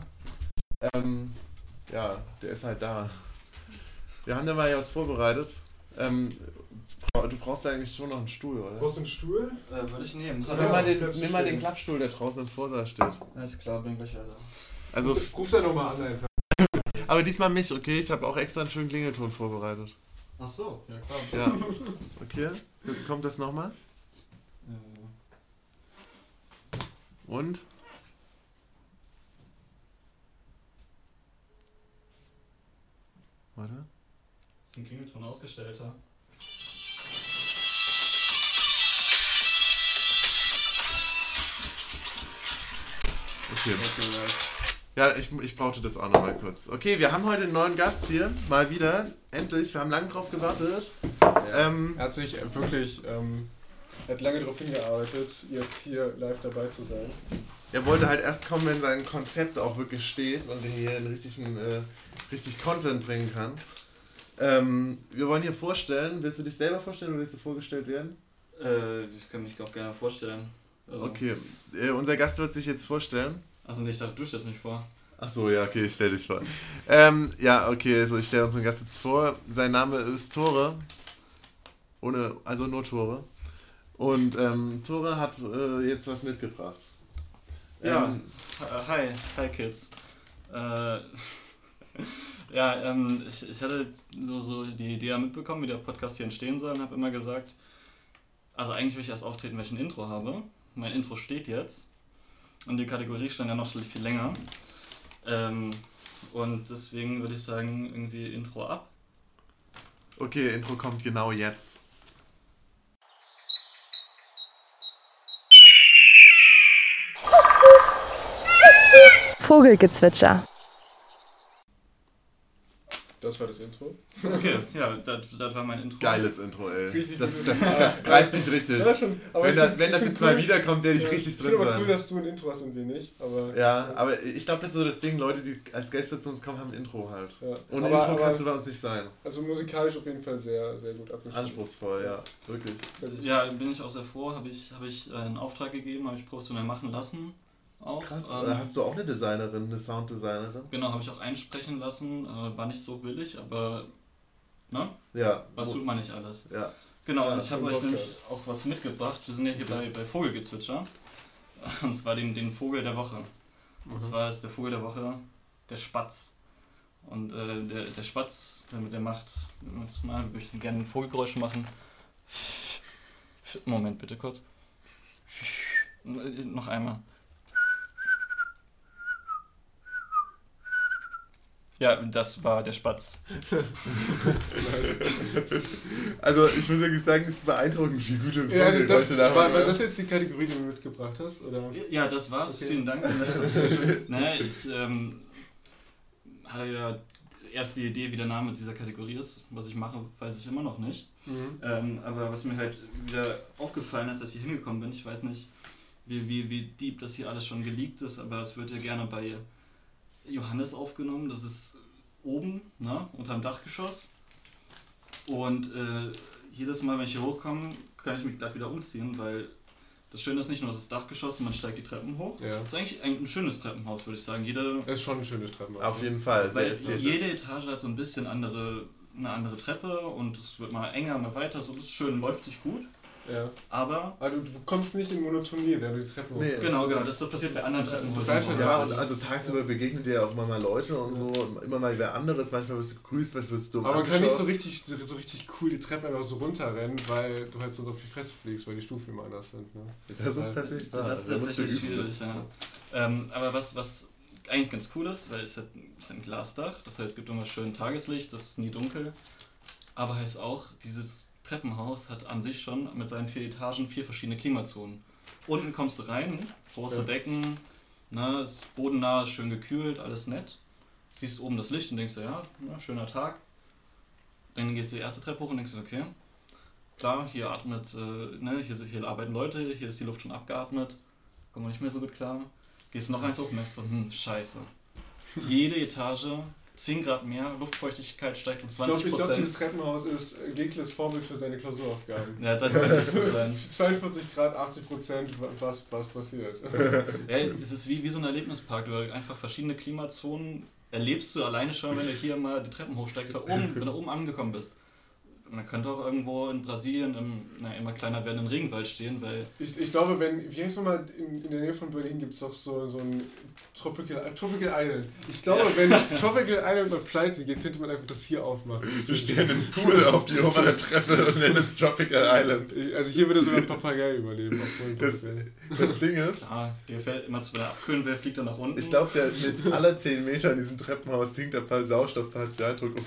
Ähm, ja, der ist halt da. Wir haben da mal was vorbereitet. Ähm, du brauchst eigentlich schon noch einen Stuhl, oder?
Brauchst du einen Stuhl?
Äh, würde ich nehmen.
Nimm
Ja,
mal, den, nimm mal den. Klappstuhl, der draußen im Vorsaal steht.
Alles klar, bin gleich weiter.
Also,
Ruf da nochmal an einfach.
aber diesmal mich, okay? Ich habe auch extra einen schönen Klingelton vorbereitet.
Ach so, ja klar.
Ja. Okay, jetzt kommt das nochmal.
Äh,
Und? Warte.
ist ein Klingelton ausgestellter.
Okay. Ja, ich, ich brauchte das auch nochmal kurz. Okay, wir haben heute einen neuen Gast hier. Mal wieder. Endlich. Wir haben lange drauf gewartet. Ähm,
Er hat sich äh, wirklich, ähm, er hat lange darauf hingearbeitet, jetzt hier live dabei zu sein.
er wollte halt erst kommen, wenn sein Konzept auch wirklich steht und er hier einen richtigen, äh, richtig Content bringen kann. Ähm, wir wollen hier vorstellen. Willst du dich selber vorstellen oder willst du vorgestellt werden?
Äh, ich kann mich auch gerne vorstellen. Also,
Okay. Äh, unser Gast wird sich jetzt vorstellen.
Also nicht, dachte, du stellst mich vor.
Ach so, ja, okay, ich stell dich vor. Ähm, ja, okay, also ich stelle unseren Gast jetzt vor. Sein Name ist Tore. Ohne, also nur Tore. Und ähm, Tore hat äh, jetzt was mitgebracht.
Ja.
Ähm,
Äh, Hi, hi Kids. Äh, [laughs] ja, ähm, ich, ich hatte so, so die Idee mitbekommen, wie der Podcast hier entstehen soll und habe immer gesagt, also eigentlich will ich erst auftreten, wenn ich ein Intro habe. Mein Intro steht jetzt und die Kategorie stand ja noch viel länger. Ähm, und deswegen würde ich sagen, irgendwie Intro ab.
okay, Intro kommt genau jetzt.
Vogelgezwitscher.
Das war das Intro.
Okay, ja, das, das war mein Intro.
Geiles Intro, ey.
Richtig
Das, das, das greift dich richtig.
Ja, schon. Aber
Wenn
ich
das, wenn das
ich
jetzt
find
mal
cool-
wiederkommt, werde ich
Ja,
richtig
ich
drin
finde aber cool,
sein.
dass du ein Intro hast und wir nicht. Aber,
Ja, aber ich glaube, das ist so das Ding, Leute, die als Gäste zu uns kommen, haben ein Intro halt.
Ja.
Ohne
aber,
Intro
aber,
kannst du bei uns nicht sein.
Also musikalisch auf jeden Fall sehr, sehr gut abgeschlossen.
Anspruchsvoll, ja, wirklich.
Ja, bin ich auch sehr froh. Habe ich, hab ich äh, einen Auftrag gegeben, habe ich professionell machen lassen. Auch.
Krass.
Ähm,
Äh, Hast du auch eine Designerin, eine Sounddesignerin?
Genau, habe ich auch einsprechen lassen. Äh, war nicht so billig, aber ne?
Ja.
Was
Wo-
tut man nicht alles?
Ja.
Genau,
Ja,
und ich habe euch nämlich auch was mitgebracht. Wir sind ja hier bei, bei Vogelgezwitscher. [laughs] Und zwar den, den Vogel der Woche. Und
Mhm.
zwar ist der Vogel der Woche der Spatz. Und äh, der, der Spatz, der, der macht, mal, würde ich gerne ein Vogelgeräusch machen. Moment bitte kurz. Noch einmal. Ja, das war der Spatz. [laughs]
also ich muss wirklich sagen, es ist beeindruckend, wie gut du
ja, also das, war, war das jetzt die Kategorie, die du mitgebracht hast? Oder?
Ja, das war's. Okay. Vielen Dank. [laughs] naja, ich ähm, hatte ja erst die Idee, wie der Name dieser Kategorie ist. Was ich mache, weiß ich immer noch nicht. Mhm. Ähm, aber was mir halt wieder aufgefallen ist, als ich hier hingekommen bin, ich weiß nicht, wie, wie, wie deep das hier alles schon geleakt ist, aber es wird ja gerne bei Johannes aufgenommen. Das ist oben, ne, unterm Dachgeschoss. Und äh, jedes Mal, wenn ich hier hochkomme, kann ich mich gleich wieder umziehen, weil das Schöne ist nicht nur das Dachgeschoss, man steigt die Treppen hoch. Ja. Das ist eigentlich ein, ein schönes Treppenhaus, würde ich sagen. Jede,
es ist schon ein schönes Treppenhaus.
Auf jeden Fall.
Weil jede Etage hat so ein bisschen andere, eine andere Treppe und es wird mal enger, mal weiter. So, das ist schön, läuft sich gut.
Ja.
Aber.
Also du kommst nicht in Monotonie, wenn du die Treppe
nee, Genau, genau, das, das passiert bei anderen Treppenhäusern.
Ja, und also tagsüber begegnen dir ja auch immer mal Leute und so, immer mal wer anderes, manchmal wirst du gegrüßt, manchmal wirst du dumm
Aber man kann nicht so richtig, so richtig cool die Treppe einfach so runterrennen, weil du halt so auf die Fresse fliegst, weil die Stufen immer anders sind. Ne?
Das ist tatsächlich
wahr. Das ist tatsächlich schwierig, ja. Ähm, aber was, was eigentlich ganz cool ist, weil es hat, es hat ein Glasdach, das heißt es gibt immer schön Tageslicht, das ist nie dunkel, aber heißt auch, dieses Treppenhaus hat an sich schon mit seinen vier Etagen vier verschiedene Klimazonen. Unten kommst du rein, große ja. Decken, ne, ist bodennah, schön gekühlt, alles nett. Siehst oben das Licht und denkst dir, ja, ja, schöner Tag. Dann gehst du die erste Treppe hoch und denkst dir, okay, klar, hier atmet, äh, ne, hier, hier arbeiten Leute, hier ist die Luft schon abgeatmet, kommen wir nicht mehr so gut klar. Gehst noch eins hoch und merkst so, hm, scheiße. Jede Etage 10 Grad mehr, Luftfeuchtigkeit steigt um 20
Prozent. Ich glaube, glaub, dieses Treppenhaus ist Gekles Vorbild für seine Klausuraufgaben.
Ja, das wird nicht gut sein.
42 Grad, 80 Prozent, was, was passiert. [laughs]
Ja, es ist wie, wie so ein Erlebnispark, du einfach verschiedene Klimazonen erlebst du alleine schon, wenn du hier mal die Treppen hochsteigst, weil oben, wenn du oben angekommen bist. Man könnte auch irgendwo in Brasilien im na, immer kleiner werdenden Regenwald stehen, weil.
Ich, ich glaube, wenn, wie heißt nochmal, in, in der Nähe von Berlin gibt es doch so, so ein Tropical, Tropical Island. Ich glaube, ja. wenn Tropical Island mal pleite geht, könnte man einfach das hier aufmachen.
Wir stellen einen Pool auf die obere Treppe und nennen es Tropical Island.
Also hier würde sogar ein Papagei überleben.
Das, das Ding ist.
Ja, der fällt immer zu der abkühlen, wer fliegt dann nach unten.
Ich glaube, mit aller 10 Meter in diesem Treppenhaus sinkt der Sauerstoffpartialdruck um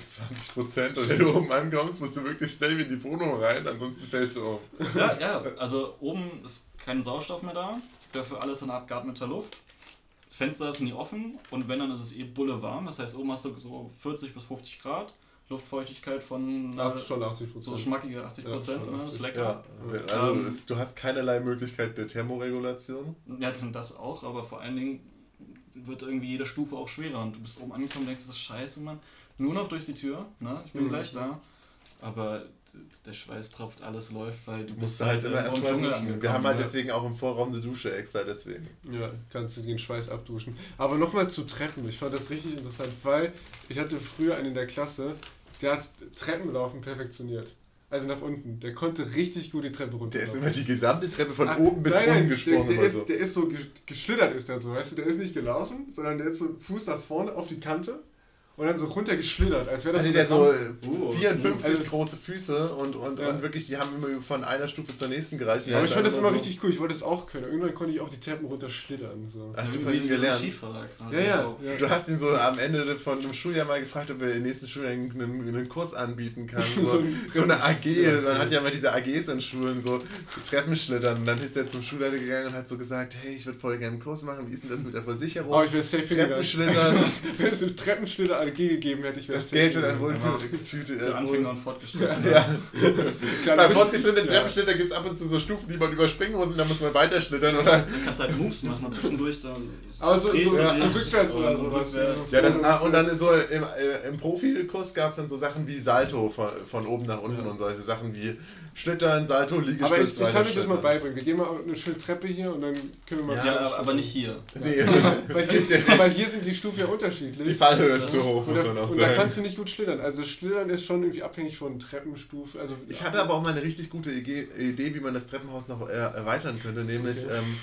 20%. Und wenn du oben ankommst, musst du wirklich wirklich schnell in die Wohnung rein, ansonsten fällst du um.
Ja, ja, also oben ist kein Sauerstoff mehr da, dafür alles in abgeatmeter Luft. Das Fenster ist nie offen und wenn, dann ist es eh bulle warm. Das heißt, oben hast du so 40 bis 50 Grad. Luftfeuchtigkeit von
äh, schon 80
so schmackige 80 Prozent, ja, ne? ist lecker.
Ja. Also ähm, du hast keinerlei Möglichkeit der Thermoregulation.
Ja, das sind das auch, aber vor allen Dingen wird irgendwie jede Stufe auch schwerer und du bist oben angekommen und denkst, das ist scheiße, Mann. Nur noch durch die Tür, ne? Ich bin mhm. gleich da. Aber der Schweiß tropft, alles läuft, weil du
musst halt, halt immer erstmal duschen. Wir haben halt deswegen auch im Vorraum eine Dusche extra, deswegen.
Ja, kannst du den Schweiß abduschen. Aber nochmal zu Treppen. Ich fand das richtig interessant, weil ich hatte früher einen in der Klasse, der hat Treppenlaufen perfektioniert. Also nach unten. Der konnte richtig gut die Treppe runter.
Der ist immer die gesamte Treppe von Ach, oben bis nein, unten gesprungen.
Der, der, ist, so. der ist so geschlittert, ist der so, weißt du? Der ist nicht gelaufen, sondern der ist so Fuß nach vorne auf die Kante und dann so runtergeschlittert, als wäre das
also so, der so 54 also, große Füße und, und, ja. und wirklich, die haben immer von einer Stufe zur nächsten gereicht.
Ja, aber ich fand das immer so. richtig cool, ich wollte das auch können. Irgendwann konnte ich auch die Treppen runterschlittern. So.
Hast du von ihm gelernt? Ja, ja, ja, Du hast ihn so am Ende von einem Schuljahr mal gefragt, ob er den nächsten Schuljahr einen, einen Kurs anbieten kann. [laughs] So, so, so eine AG, man hat ja mal diese AGs in Schulen, so Treppenschlittern. Und dann ist er zum Schulleiter gegangen und hat so gesagt, hey, ich würde voll gerne einen Kurs machen, wie ist denn das mit der Versicherung?
Oh, ich will safe
Treppenschlittern. [laughs]
Wenn AG gegeben hätte, ich wäre
Das Geld wird ein Wohlfühltüte.
Für Anfänger und Fortgeschrittene.
Ja. ja. Bei fortgeschrittenen Treppenschlitter gibt es ab und zu so Stufen, die man überspringen muss und dann muss man weiterschlittern, oder?
Du kannst halt Moves machen und zwischendurch so.
Aber so, so, so, ja. so rückwärts oder sowas.
Ja, das, ah, und dann so im, äh, im Profikurs gab es dann so Sachen wie Salto von, von oben nach unten ja. und solche Sachen wie Schlittern, Salto, Liegestütz.
Aber ich, ich kann euch das mal beibringen. Wir gehen mal eine schöne Treppe hier und dann können wir mal.
Ja, aber, aber nicht hier.
Nee. [laughs] weil, hier weil hier sind die Stufen ja unterschiedlich.
Die Fallhöhe ist zu hoch. muss
und
man
da,
auch
und da
sagen.
kannst du nicht gut schlittern. Also Schlittern ist schon irgendwie abhängig von Treppenstufen. Also
Ich hatte aber auch mal eine richtig gute Idee, wie man das Treppenhaus noch erweitern könnte. Nämlich,
Okay.
ähm,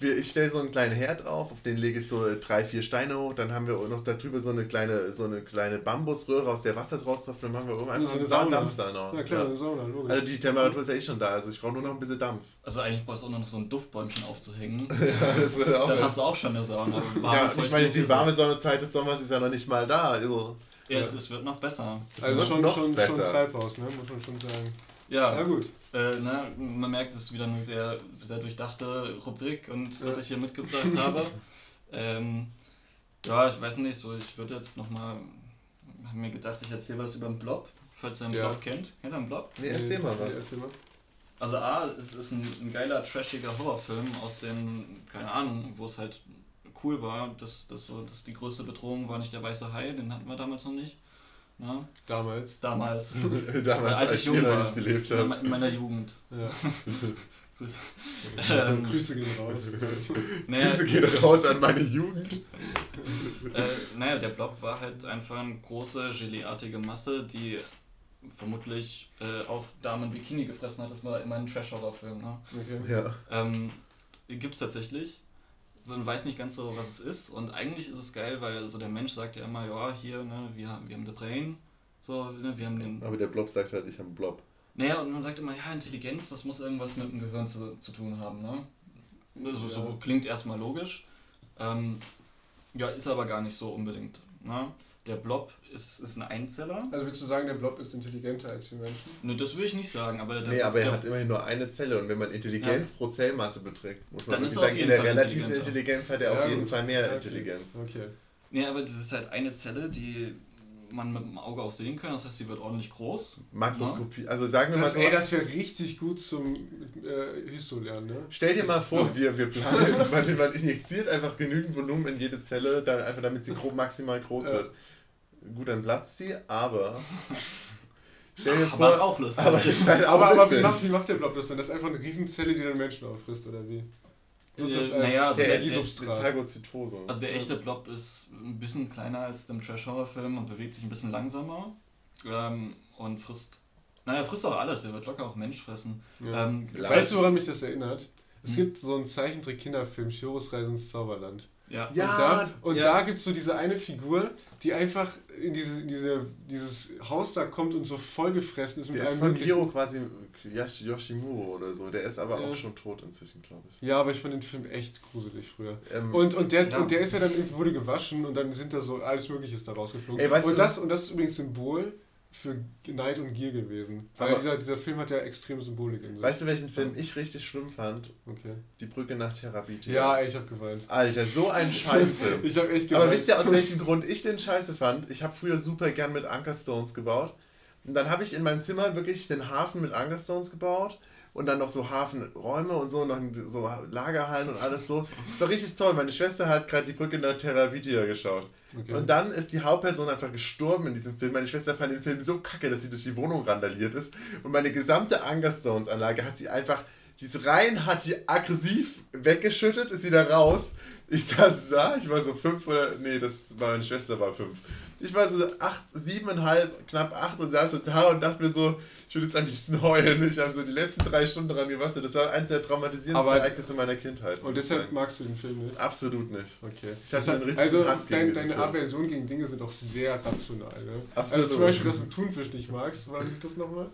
wir, ich stelle so einen kleinen Herd auf, auf den lege ich so drei, vier Steine hoch. Dann haben wir auch noch darüber so eine kleine, so eine kleine Bambusröhre, aus der Wasser draus tropft. Dann machen wir oben einfach
So eine
einen
Sauna.
Dampfsauna.
Ja klar,
Ja.
eine Sauna, logisch.
Also die Temperatur ist ja eh schon da, also ich brauche nur noch ein bisschen Dampf.
Also eigentlich brauchst du auch noch so ein Duftbäumchen aufzuhängen. [laughs]
ja, das würde auch
Dann hast du auch schon eine Sauna. [laughs] Warme,
Ja, ich meine, die warme
ist es.
Sonnenzeit des Sommers ist ja noch nicht mal da. Also.
Ja, es, es wird noch besser.
also
wird
schon,
noch
schon, schon
besser.
Treibhaus, ne? muss man schon sagen.
Ja,
Ja gut.
Äh, ne, man merkt, es ist wieder eine sehr, sehr durchdachte Rubrik und
Ja.
was ich hier mitgebracht habe. [laughs] Ähm, ja, ich weiß nicht, so ich würde jetzt nochmal, habe mir gedacht, ich erzähle was über den Blob, falls ihr den
Ja.
Blob kennt. Kennt ihr den Blob?
Nee, erzähl mal
Nee,
was.
erzähl mal.
Also A, es ist ein, ein geiler, trashiger Horrorfilm aus den, keine Ahnung, wo es halt cool war, dass, dass, so, dass die größte Bedrohung war nicht der weiße Hai, den hatten wir damals noch nicht. Ne?
Damals.
Damals. [laughs]
Damals,
als ich jung war.
nicht gelebt
me- in meiner Jugend.
Ja.
Grüße. [laughs]
Ähm, Grüße gehen raus. [laughs]
naja,
Grüße gehen raus an meine Jugend.
Äh, naja, der Blob war halt einfach eine große, geleeartige Masse, die vermutlich äh, auch Damen in Bikini gefressen hat. Das war immer ein Trash-Horror-Film. Ne?
Okay.
Ja.
Ähm, Gibt es tatsächlich. Man weiß nicht ganz so, was es ist. Und eigentlich ist es geil, weil so der Mensch sagt ja immer, ja, hier, ne, wir, haben- wir haben the brain. So, ne, wir haben den.
Aber der Blob sagt halt, ich habe einen Blob.
Naja, und man sagt immer, ja, Intelligenz, das muss irgendwas mit dem Gehirn zu, zu tun haben. Ne? Also,
Ja.
So klingt erstmal logisch. Ähm, ja, ist aber gar nicht so unbedingt. Ne? Der Blob ist, ist ein Einzeller.
Also willst du sagen, der Blob ist intelligenter als die Menschen?
Ne, das will ich nicht sagen, aber der
Nee, aber er hat immerhin nur eine Zelle und wenn man Intelligenz pro Zellmasse beträgt, muss man wirklich sagen, in der
Fall
relativen. Intelligenz hat er
Ja,
auf jeden
gut.
Fall mehr
Ja, okay.
Intelligenz.
Okay.
Nee, aber das ist halt eine Zelle, die man mit dem Auge auch sehen kann. Das heißt, sie wird ordentlich groß.
Makroskopie, also sagen wir
Das,
mal so,
ey, das wäre richtig gut zum äh, Histo-Lernen, ne?
stell dir mal vor, wir, wir planen, [laughs] man, man injiziert einfach genügend Volumen in jede Zelle, dann einfach damit sie grob maximal groß
Ja.
wird. Gut, dann platzt sie, aber stell dir
Aber ist
vor,
auch lustig.
aber halt auch
Aber, aber wie, macht, wie macht der Blob das dann? Das ist einfach eine Riesenzelle, die den Menschen auffrisst, oder wie?
Äh,
als
naja, also
der,
der-.
Phagozytose.
Also der echte Blob ist ein bisschen kleiner als im Trash-Horror-Film und bewegt sich ein bisschen langsamer. Ähm, und frisst. Naja, frisst auch alles, er wird locker auch Mensch fressen.
Ja.
Ähm.
Weißt du, woran mich das erinnert? Es
Hm.
gibt so einen Zeichentrick-Kinderfilm, Chiros Reise ins Zauberland.
Ja.
Ja.
und da, und
ja.
da gibt es so diese eine Figur, die einfach in diese, in diese, dieses Haus da kommt und so vollgefressen ist mit
der ist von. Hiro quasi Yash- Yoshimuro oder so. Der ist aber
Ja.
auch schon tot inzwischen, glaube ich.
Ja, aber ich fand den Film echt gruselig früher.
Ähm,
Und, und, der,
Ja.
und der ist ja dann irgendwie wurde gewaschen und dann sind da so alles Mögliche ist da rausgeflogen.
Ey, weißt
und,
du-
das, und das ist übrigens Symbol für Neid und Gier gewesen. Weil dieser, dieser Film hat ja extreme Symbolik in sich.
weißt du, welchen Film ich richtig schlimm fand?
Okay.
Die Brücke nach Therapie.
Ja, ich hab geweint.
Alter, so ein [laughs] Scheißfilm.
Ich hab echt geweint.
Aber wisst ihr, aus [laughs] welchem Grund ich den scheiße fand? Ich habe früher super gern mit Ankerstones gebaut. Und dann habe ich in meinem Zimmer wirklich den Hafen mit Ankerstones gebaut. Und dann noch so Hafenräume und so, noch so Lagerhallen und alles so. Das war richtig toll. Meine Schwester hat gerade die Brücke nach Terravitia geschaut.
Okay.
Und dann ist die Hauptperson einfach gestorben in diesem Film. Meine Schwester fand den Film so kacke, dass sie durch die Wohnung randaliert ist. Und meine gesamte Angerstones-Anlage hat sie einfach, diese Reihen hat die aggressiv weggeschüttet, ist sie da raus. Ich saß da, ich war so fünf oder, nee, das meine Schwester war fünf. Ich war so acht, siebeneinhalb, knapp acht und saß so da und dachte mir so, ich würde jetzt am liebsten heulen. Ich habe so die letzten drei Stunden daran gebastelt. Das war eins der traumatisierendsten
Aber-
Ereignisse meiner Kindheit.
und
ich
deshalb
sagen.
magst du den Film nicht?
Absolut nicht.
Okay.
Ich hab
Das hat-
einen richtigen
also
Hass gegen
dein,
diesen
deine
Film.
Aversion gegen Dinge sind auch sehr rational, ne?
Absolut.
Also zum Beispiel, dass du Thunfisch nicht magst, woran liegt das nochmal?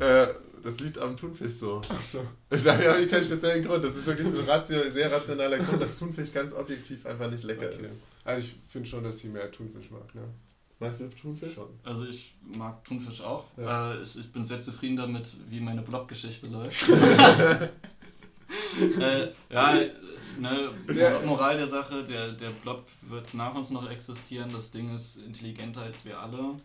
Äh, das liegt am Thunfisch so.
Achso. [laughs]
Da habe ich keinen speziellen Grund. Das ist wirklich ein ratio, sehr rationaler Grund, dass Thunfisch ganz objektiv einfach nicht lecker
Okay.
ist.
Also ich finde schon, dass die mehr Thunfisch mag, ne?
Magst du Thunfisch?
Schon.
Also ich mag Thunfisch auch.
Ja.
Äh, ich, ich bin sehr zufrieden damit, wie meine Blog-Geschichte läuft. [laughs] äh, ja, ne,
Ja.
Moral der Sache, der, der Blob wird nach uns noch existieren. Das Ding ist intelligenter als wir alle.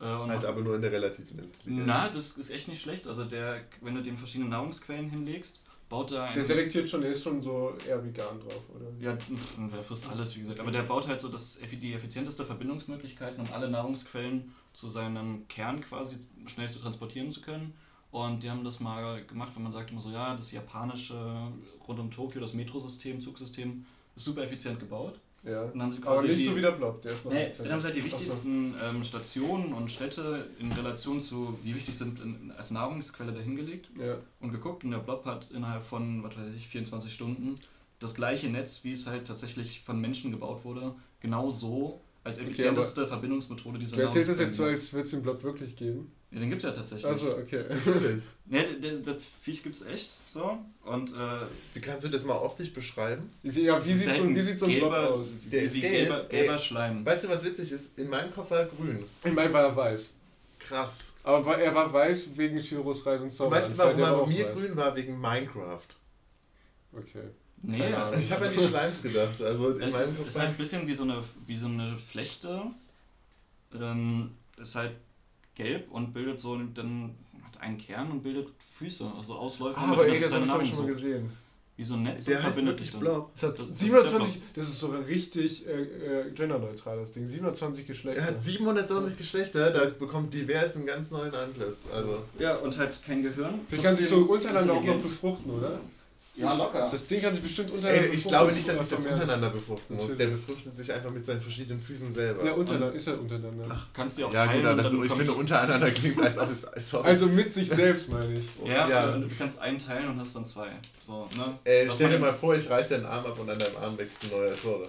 Äh, und
Halt aber nur in der relativen Intelligenz.
Na, das ist echt nicht schlecht. Also der, wenn du dem verschiedene Nahrungsquellen hinlegst, baut er
Der selektiert schon, der ist schon so eher vegan drauf, oder?
Ja, der frisst alles, wie gesagt. Aber der baut halt so das, die effizienteste Verbindungsmöglichkeiten, um alle Nahrungsquellen zu seinem Kern quasi schnell zu transportieren zu können. Und die haben das mal gemacht, wenn man sagt immer so, ja, das japanische rund um Tokio, das Metrosystem, Zugsystem, ist super effizient gebaut.
Ja.
Dann haben sie
Aber
quasi
nicht
die,
so wie der Blob, der ist noch
Nee, dann haben sie halt die
so.
wichtigsten ähm, Stationen und Städte in Relation zu, wie wichtig sind in, als Nahrungsquelle dahingelegt
Ja.
und geguckt. Und der Blob hat innerhalb von, was weiß ich, 24 Stunden das gleiche Netz, wie es halt tatsächlich von Menschen gebaut wurde, genau so als
Okay,
effizienteste Verbindungsmethode dieser
Du erzählst das jetzt so, als würde es den Blob wirklich geben.
Ja, den gibt es ja tatsächlich.
Also, okay.
Natürlich. [laughs]
D- das Viech gibt es echt so. Und äh,
Wie kannst du das mal optisch beschreiben?
Wie, ja, wie, sieht so,
halt ein
wie sieht so ein
gelber-
aus?
Der
wie,
ist
wie
gelb.
gelber, gelber
Ey.
Schleim.
Weißt du, was witzig ist? In meinem Kopf war er grün.
Ich meine, war er weiß.
Krass.
Aber er war weiß wegen Chiros Reise ins
Und
Zauberland.
weißt du,
weil
warum er bei mir
weiß.
grün war? Wegen Minecraft.
Okay.
Nee,
Keine Ahnung.
Ich habe an die Schleims gedacht. Also in meinem
Es
Kopf
ist halt ein bisschen wie so eine, wie so eine Flechte. Ähm, ist halt gelb und bildet so dann hat einen Kern und bildet Füße, also Ausläufer.
Ah,
mit
aber ey, das habe ich schon mal gesehen.
Wie so ein Netz
Der
verbindet sich dann.
Blob.
Es hat
Das- das ist
27, das ist sogar richtig äh, äh, genderneutral, das Ding. 27 Geschlechter.
Er hat 720 Geschlechter, da bekommt divers einen ganz neuen Antlitz. Also.
Ja, und halt kein Gehirn.
Vielleicht kann sich so untereinander auch noch befruchten, oder?
Ja, locker.
Das Ding kann sich bestimmt untereinander
Ey, ich
befruchten.
glaube nicht, dass sich das untereinander befruchten muss. Der befruchtet sich einfach mit seinen verschiedenen Füßen selber.
Ja, untereinander, ist ja untereinander.
Ach, kannst du auch
Ja,
teilen
gut,
und
das, ich finde untereinander klingt, als ob es. [laughs] Sorry.
Also mit sich selbst, meine ich. [laughs]
Ja,
Ja.
Du, du kannst einen teilen und hast dann zwei. So, ne?
Ey, stell dir mal vor, ich reiß dir einen Arm ab und an deinem Arm wächst ein neuer Tore.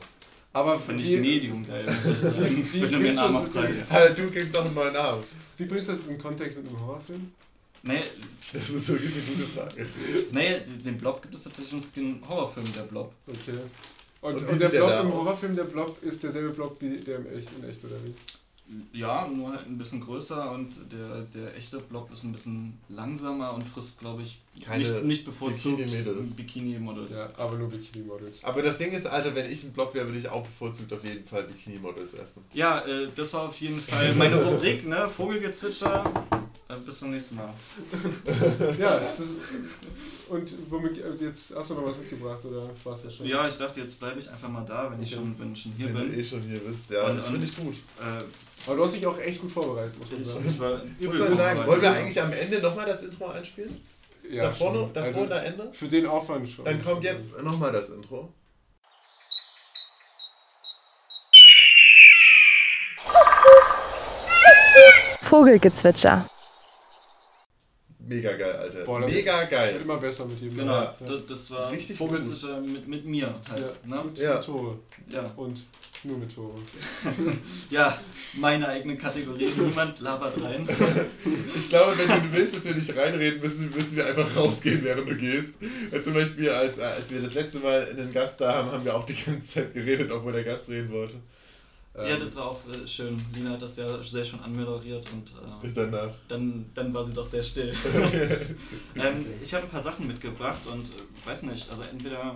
Aber
Finde ich
wie,
medium geil, muss ich sagen. [laughs] Wenn du mir einen Arm.
Halt, du kriegst auch einen neuen Arm.
wie bringst du das in Kontext mit einem Horrorfilm?
Nee,
Das ist wirklich eine gute Frage.
nee, den Blob gibt es tatsächlich in Horrorfilm, der Blob.
Okay. Und,
Und
und, der
der
Blob
da
im? Horrorfilm, der Blob ist derselbe Blob wie der im echt, in echt, oder wie?
Ja, nur halt ein bisschen größer und der, der echte Blob ist ein bisschen langsamer und frisst, glaube ich,
Keine
nicht, nicht bevorzugt. Bikini-Models.
Ja, aber nur Bikini-Models.
Aber das Ding ist, Alter, wenn ich ein Blob wäre, würde ich auch bevorzugt auf jeden Fall Bikini-Models essen.
Ja, äh, das war auf jeden [laughs] Fall meine Rubrik, ne? Vogelgezwitscher. Bis zum nächsten Mal. [laughs]
Ja, das, und womit, also jetzt hast du noch was mitgebracht, oder war's das schon?
Ja, ich dachte, jetzt bleibe ich einfach mal da, wenn ich
Okay.
schon, wenn ich schon hier
wenn du eh
bin.
schon hier bist. Ja,
Und-
das
und-
finde ich gut.
Äh,
Aber du hast dich auch echt gut vorbereitet, muss man
ich,
sagen.
ich war
Muss
übel
man sagen, wollen wir eigentlich am Ende nochmal das Intro einspielen?
Ja,
davor
schon.
noch, davor
Also,
und am Ende?
Für den Aufwand schon.
Dann kommt jetzt nochmal das Intro.
Vogelgezwitscher.
Mega geil, Alter.
Boah, das
Mega
Wird
geil.
immer besser mit jedem
Genau,
Mal.
das, das war
Richtig
Vogelzwitscher mit, mit mir halt.
Ja,
Ne?
mit,
Ja.
mit Tore.
Ja.
Und nur mit Tore. [laughs]
ja, meine eigene Kategorie. Niemand labert rein. [laughs]
Ich glaube, wenn du willst, dass wir nicht reinreden müssen, müssen wir einfach rausgehen, während du gehst. Ja, zum Beispiel, als, als wir das letzte Mal einen Gast da haben, haben wir auch die ganze Zeit geredet, obwohl der Gast reden wollte.
Ja,
Ähm,
das war auch äh, schön. Lina hat das ja sehr schön anmoderiert und äh,
Ich danach.
dann, dann war sie doch sehr still. [laughs] [laughs] ähm, ich habe ein paar Sachen mitgebracht und äh, weiß nicht, also entweder,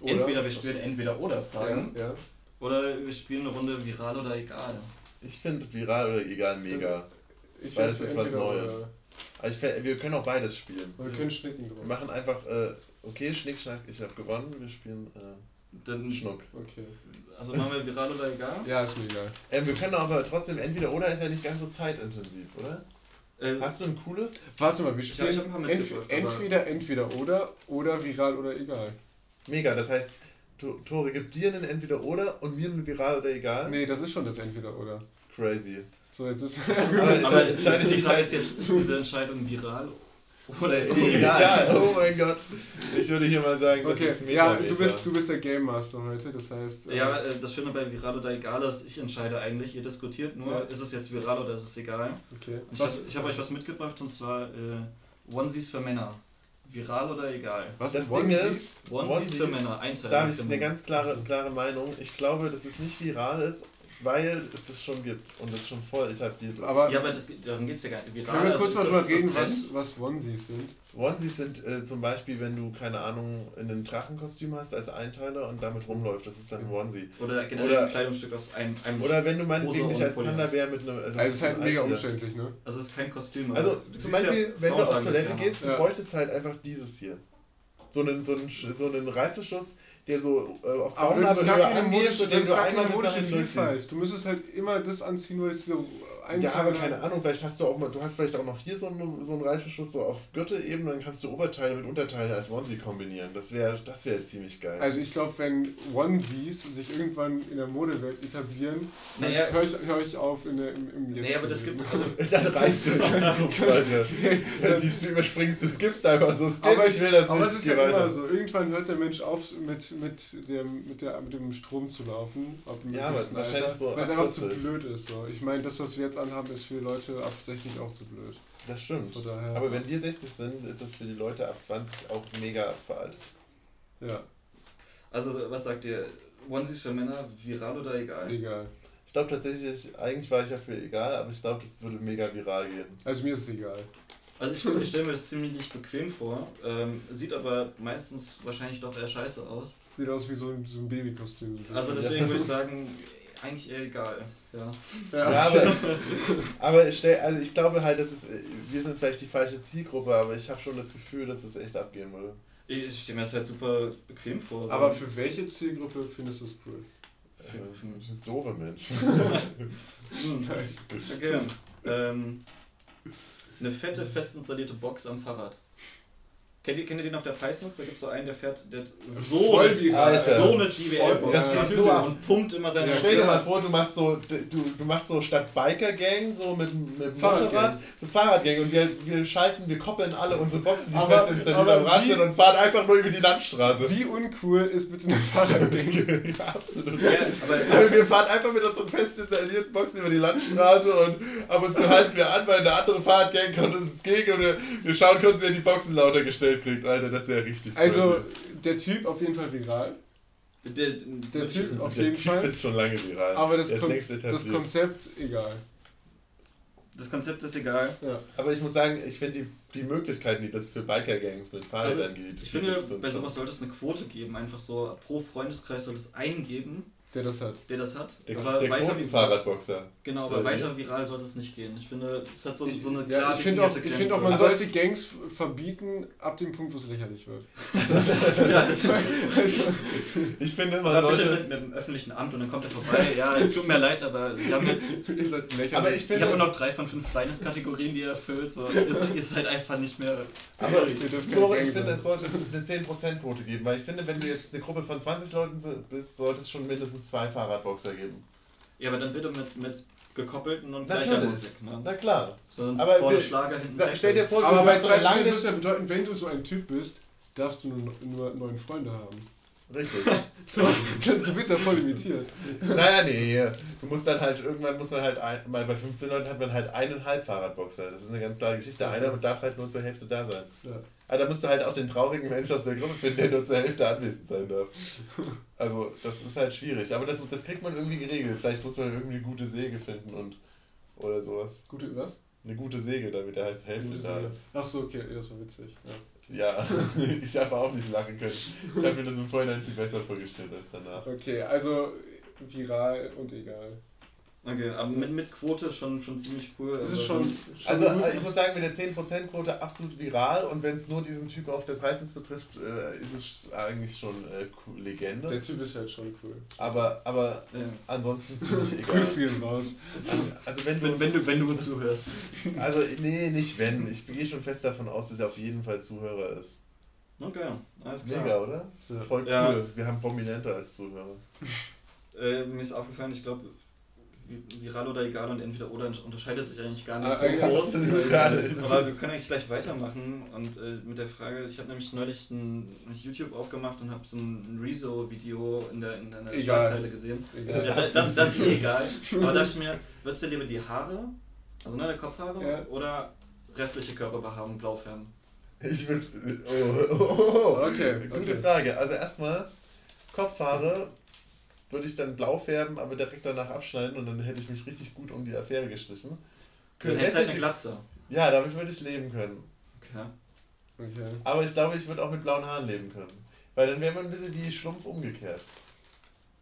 Oder?
entweder wir spielen entweder oder
Ja,
Fragen
ja.
oder wir spielen eine Runde viral oder egal.
Ich finde viral oder egal mega.
Ich
Weil das ist was Neues. ich, fä- wir können auch beides spielen.
Wir können schnicken
Wir machen einfach, äh, okay, Schnick, Schnack, ich habe gewonnen, wir spielen äh,
Dann,
Schnuck.
Okay.
also machen wir viral oder egal?
Ja, ist mir egal.
Ähm, wir können aber trotzdem entweder oder ist ja nicht ganz so zeitintensiv, oder?
Äh,
Hast du ein cooles?
Warte mal, wir
Ich ich
spielen
hab ein paar
ent
mitgebracht, aber-
entweder, entweder oder oder viral oder egal.
Mega, das heißt, To- Tore gibt dir einen entweder oder und mir einen viral oder egal?
Nee, das ist schon das entweder oder.
Crazy.
So, jetzt ist. [laughs]
Aber ich-
aber
entscheide
die
ich-
Frage ist jetzt, ist diese Entscheidung viral oder ist sie
Egal.
egal?
Oh mein Gott. Ich würde hier mal sagen, das
okay,
ist mega.
ja, du bist, du bist der Game Master heute, das heißt. äh,
Ja, äh, das Schöne bei viral oder egal ist, ich entscheide eigentlich, ihr diskutiert nur,
Ja.
ist es jetzt viral oder ist es egal.
Okay.
Ich habe hab euch was mitgebracht und zwar äh, Onesies für Männer. Viral oder egal?
Was
Das Ding ist,
Onesies für Männer, Einteilung.
da habe ich eine ganz klare, klare Meinung. Ich glaube, dass es nicht viral ist, weil es das schon gibt und es schon voll etabliert ist.
Aber
Ja, aber das, darum geht es ja gar nicht. Viral,
können wir
also
kurz
ist
mal drüber reden, was, was Onesies sind?
Onesies sind äh, zum Beispiel, wenn du, keine Ahnung, in einem Drachenkostüm hast als Einteiler und damit rumläuft. Das ist dann ein Onesie.
Oder generell
Oder-
ein Kleidungsstück aus einem. einem
Oder wenn du meinetwegen dich als. Panda-Bär mit einem.
Also es ist halt mega umständlich, ne?
also es ist kein Kostüm.
Also
aber du
zum
siehst ja,
Beispiel, wenn du auf Toilette gehst, du
Ja.
bräuchtest halt einfach dieses hier. So einen, so einen, Sch- so einen Reißverschluss, der so äh, auf Bauchnabelhöhe angeht
das ist
du einmal bis dahin durchziehst.
Du müsstest halt immer das anziehen, nur dass du
Ja, aber keine Ahnung, vielleicht hast du auch mal, du hast vielleicht auch noch hier so einen, so einen Reißverschluss so auf Gürtelebene, dann kannst du Oberteile mit Unterteilen als Onesie kombinieren. Das wäre das wär ziemlich geil.
Also ich glaube, wenn Onesies sich irgendwann in der Modewelt etablieren, dann
Naja.
höre ich, hör ich auf in der, im, im
Nee, aber das gibt. Also, [laughs]
dann reißt du Zukunft weiter. Die, [laughs] du überspringst, du skippst einfach so, skip,
aber
ich will das
aber
nicht,
es ist ja
weiter.
immer so. Irgendwann hört der Mensch auf, mit, mit, dem, mit, der, mit dem Strom zu laufen. Ab
Ja, aber wahrscheinlich so
Weil es einfach zu
40.
blöd ist. So. Ich meine, das, was wir jetzt anhaben, ist für Leute ab 60 auch zu blöd.
Das stimmt.
Von daher-
Aber wenn wir 60 sind, ist das für die Leute ab 20 auch mega veraltet.
Ja,
also, was sagt ihr? Onesies für Männer, viral oder egal?
egal.
Ich glaube tatsächlich, eigentlich war ich ja für egal, aber ich glaube, das würde mega viral gehen.
Also mir ist es egal.
Also ich, ich stelle mir das ziemlich bequem vor, ähm, sieht aber meistens wahrscheinlich doch eher scheiße aus.
Sieht aus wie so ein, so ein Babykostüm.
Also deswegen würde ich sagen, eigentlich eher egal. Ja.
Ja,
Ja, aber, aber ich, stell, also ich glaube halt, dass es, wir sind vielleicht die falsche Zielgruppe, aber ich habe schon das Gefühl, dass es echt abgehen würde.
Ich, ich stelle mir das halt super bequem vor.
aber für welche Zielgruppe findest du es cool?
Für, für doofe Menschen. [laughs]
Hm,
Nice.
Okay. Ähm, eine fette, fest installierte Box am Fahrrad. Kennt ihr, kennt ihr den auf der Peisnitz? Da gibt es so einen, der fährt der so,
Voll
eine.
Alter.
so eine GWL-Box und,
so
und pumpt immer seine
Ja,
Stell dir mal vor, du machst so, du, du machst so statt Biker-Gang, so mit, mit. Motorrad, so Fahrradgang und wir, wir schalten, wir koppeln alle unsere Boxen, die
Aber-
fest installiert am Rad sind und fahren einfach nur über die Landstraße.
Wie uncool ist bitte eine Fahrradgang? [laughs]
ja, absolut.
Ja, aber
Aber wir fahren einfach mit unseren fest installierten Boxen über die Landstraße und ab und zu halten wir an, weil eine andere Fahrradgang kommt uns entgegen und wir, wir schauen kurz, wer die Boxen lauter gestellt kriegt. Alter, das ist ja richtig
Also
crazy.
der Typ auf jeden Fall viral,
der,
der Typ auf
Der
jeden
Typ
Fall.
ist schon lange viral.
Aber das, Kon das. Konzept egal.
das Konzept ist egal.
Ja.
Aber ich muss sagen, ich finde die, die Möglichkeiten, die das für Biker-Gangs mit Fahrrädern
Also,
geht.
Ich finde, bei sowas sollte es eine Quote geben, einfach so pro Freundeskreis soll es einen geben,
Der das hat.
der das hat.
Der,
aber
der
weiter,
Quotenfahrradboxer.
genau, aber weiter viral sollte es nicht gehen. Ich finde, es hat so,
Ich,
so eine
ja,
klar
ich finde auch, ich find auch, man.
Aber-
sollte Gangs verbieten ab dem Punkt, wo es lächerlich wird. [laughs]
ja, das [laughs]
Also,
Ich finde, man
aber bitte
sollte.
mit, mit einem öffentlichen Amt und dann kommt er vorbei. Ja, tut mir leid, aber Sie haben jetzt. [laughs]
ihr seid lächerlich.
Aber ich
Ich
finde-
habe nur noch drei von fünf Fairness-Kategorien, die er erfüllt. So, ist, ist halt einfach nicht mehr.
Aber
Ihr dürft
Tore,
kein
ich finde, es sollte eine 10%-Quote geben, weil ich finde, wenn du jetzt eine Gruppe von 20 Leuten bist, sollte es schon mindestens zwei Fahrradboxer geben.
Ja, aber dann bitte mit, mit gekoppelten und gleicher
Natürlich.
Musik. Ne?
Na klar.
Sonst
Aber
vorne
wir-
Schlager, hinten.
Stell dir vor,
Aber
du
bei zwei
lange.
muss ja bedeuten, wenn du so ein Typ bist, darfst du nur, nur neun Freunde haben.
Richtig. [laughs]
So, du bist ja voll limitiert.
naja, nee. Du musst dann halt, irgendwann muss man halt, ein, mal bei 15 Leuten hat man halt eineinhalb Fahrradboxer. Das ist eine ganz klare Geschichte. Einer darf halt nur zur Hälfte da sein.
Ja.
Aber da musst du halt auch den traurigen Mensch aus der Gruppe finden, der nur zur Hälfte anwesend sein darf. Also, das ist halt schwierig. Aber das, das kriegt man irgendwie geregelt. Vielleicht muss man irgendwie eine gute Säge finden und oder sowas.
Gute, was?
Eine gute Säge, damit er halt zur Hälfte da ist.
Ach so, okay, das war witzig. Ja.
Ja, [laughs] ich habe auch nicht lachen können. Ich habe mir das im Vorhinein viel besser vorgestellt als danach.
Okay, also viral und egal.
Okay, aber mit, mit Quote schon, schon ziemlich cool.
Das ist schon.
sonst-
schon
Also ich muss sagen, mit der 10%-Quote absolut viral und wenn es nur diesen Typ auf der Preisnitz betrifft, äh, ist es eigentlich schon äh, cool- Legende.
der Typ ist halt schon cool.
Aber, aber
Ja.
ansonsten [laughs] ziemlich egal.
Grüß ihn raus.
Also wenn du,
Wenn, wenn, du, wenn du [laughs] zuhörst.
also nee, nicht wenn. Ich gehe schon fest davon aus, dass er auf jeden Fall Zuhörer ist.
Okay, alles klar.
Mega, oder?
Ja.
Voll cool.
Ja.
Wir haben Prominente als Zuhörer.
Äh, mir ist aufgefallen, ich glaube, viral oder egal und entweder oder unterscheidet sich eigentlich gar nicht
Ah,
so groß. Aber wir können eigentlich gleich weitermachen und äh, mit der Frage, ich habe nämlich neulich ein, ein YouTube aufgemacht und habe so ein Rezo-Video in der, in der. Schlagzeile gesehen.
Egal.
Ja, das, das, das ist eh egal. [laughs] Aber dachte ich mir, würdest du lieber die Haare, also ne, der Kopfhaare,
Ja.
oder restliche Körperbehaarung blau färben?
Ich würde. Oh, oh, [laughs] oh, oh.
Okay,
Gute
okay.
Frage. Also erstmal, Kopfhaare würde ich dann blau färben, aber direkt danach abschneiden und dann hätte ich mich richtig gut um die Affäre gestrichen.
Du hättest halt eine Glatze.
ja, damit würde ich leben können.
Okay.
Okay.
Aber ich glaube, ich würde auch mit blauen Haaren leben können. Weil dann wäre man ein bisschen wie Schlumpf umgekehrt.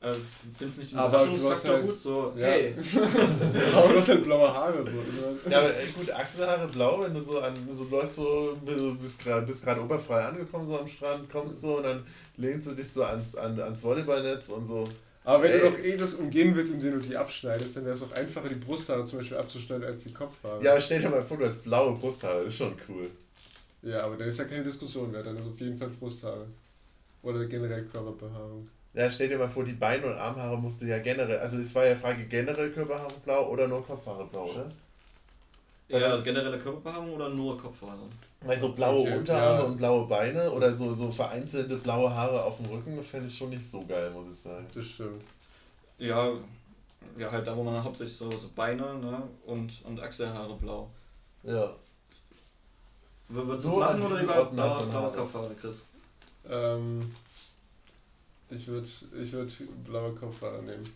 Äh, findest du nicht den
Aber du
Überraschungsfaktor
halt-
gut? So,
Ja.
hey, [laughs]
Aber du hast halt blaue Haare. So.
Ja, aber äh, gut, Achselhaare blau, wenn du so an so läufst so, bist gerade bist gerade oberfrei angekommen so am Strand, kommst so und dann lehnst du dich so ans, an, ans Volleyballnetz und so.
Aber wenn du doch eh das umgehen willst, indem du die abschneidest, dann wäre es auch einfacher, die Brusthaare zum Beispiel abzuschneiden, als die Kopfhaare.
Ja, aber stell dir mal vor, du hast blaue Brusthaare, das ist schon cool.
Ja, aber dann ist ja keine Diskussion mehr, dann ist auf jeden Fall Brusthaare. Oder generell Körperbehaarung.
Ja, stell dir mal vor, die Beine- und Armhaare musst du ja generell, also es war ja Frage generell Körperhaare blau oder nur Kopfhaare blau, oder?
Ja, also generelle Körperbehaarung oder nur Kopfhaare?
Weil so blaue
Okay,
Unterarme
ja.
und blaue Beine oder so, so vereinzelte blaue Haare auf dem Rücken, fände ich schon nicht so geil, muss ich sagen.
Das stimmt.
Ja, ja, halt da, wo man hauptsächlich so, so Beine ne, und, und Achselhaare blau.
Ja.
Würdest
So
du
an
machen oder lieber blaue, blaue
Haare.
Kopfhaare, Chris?
Ähm, ich würde ich würd blaue Kopfhaare nehmen.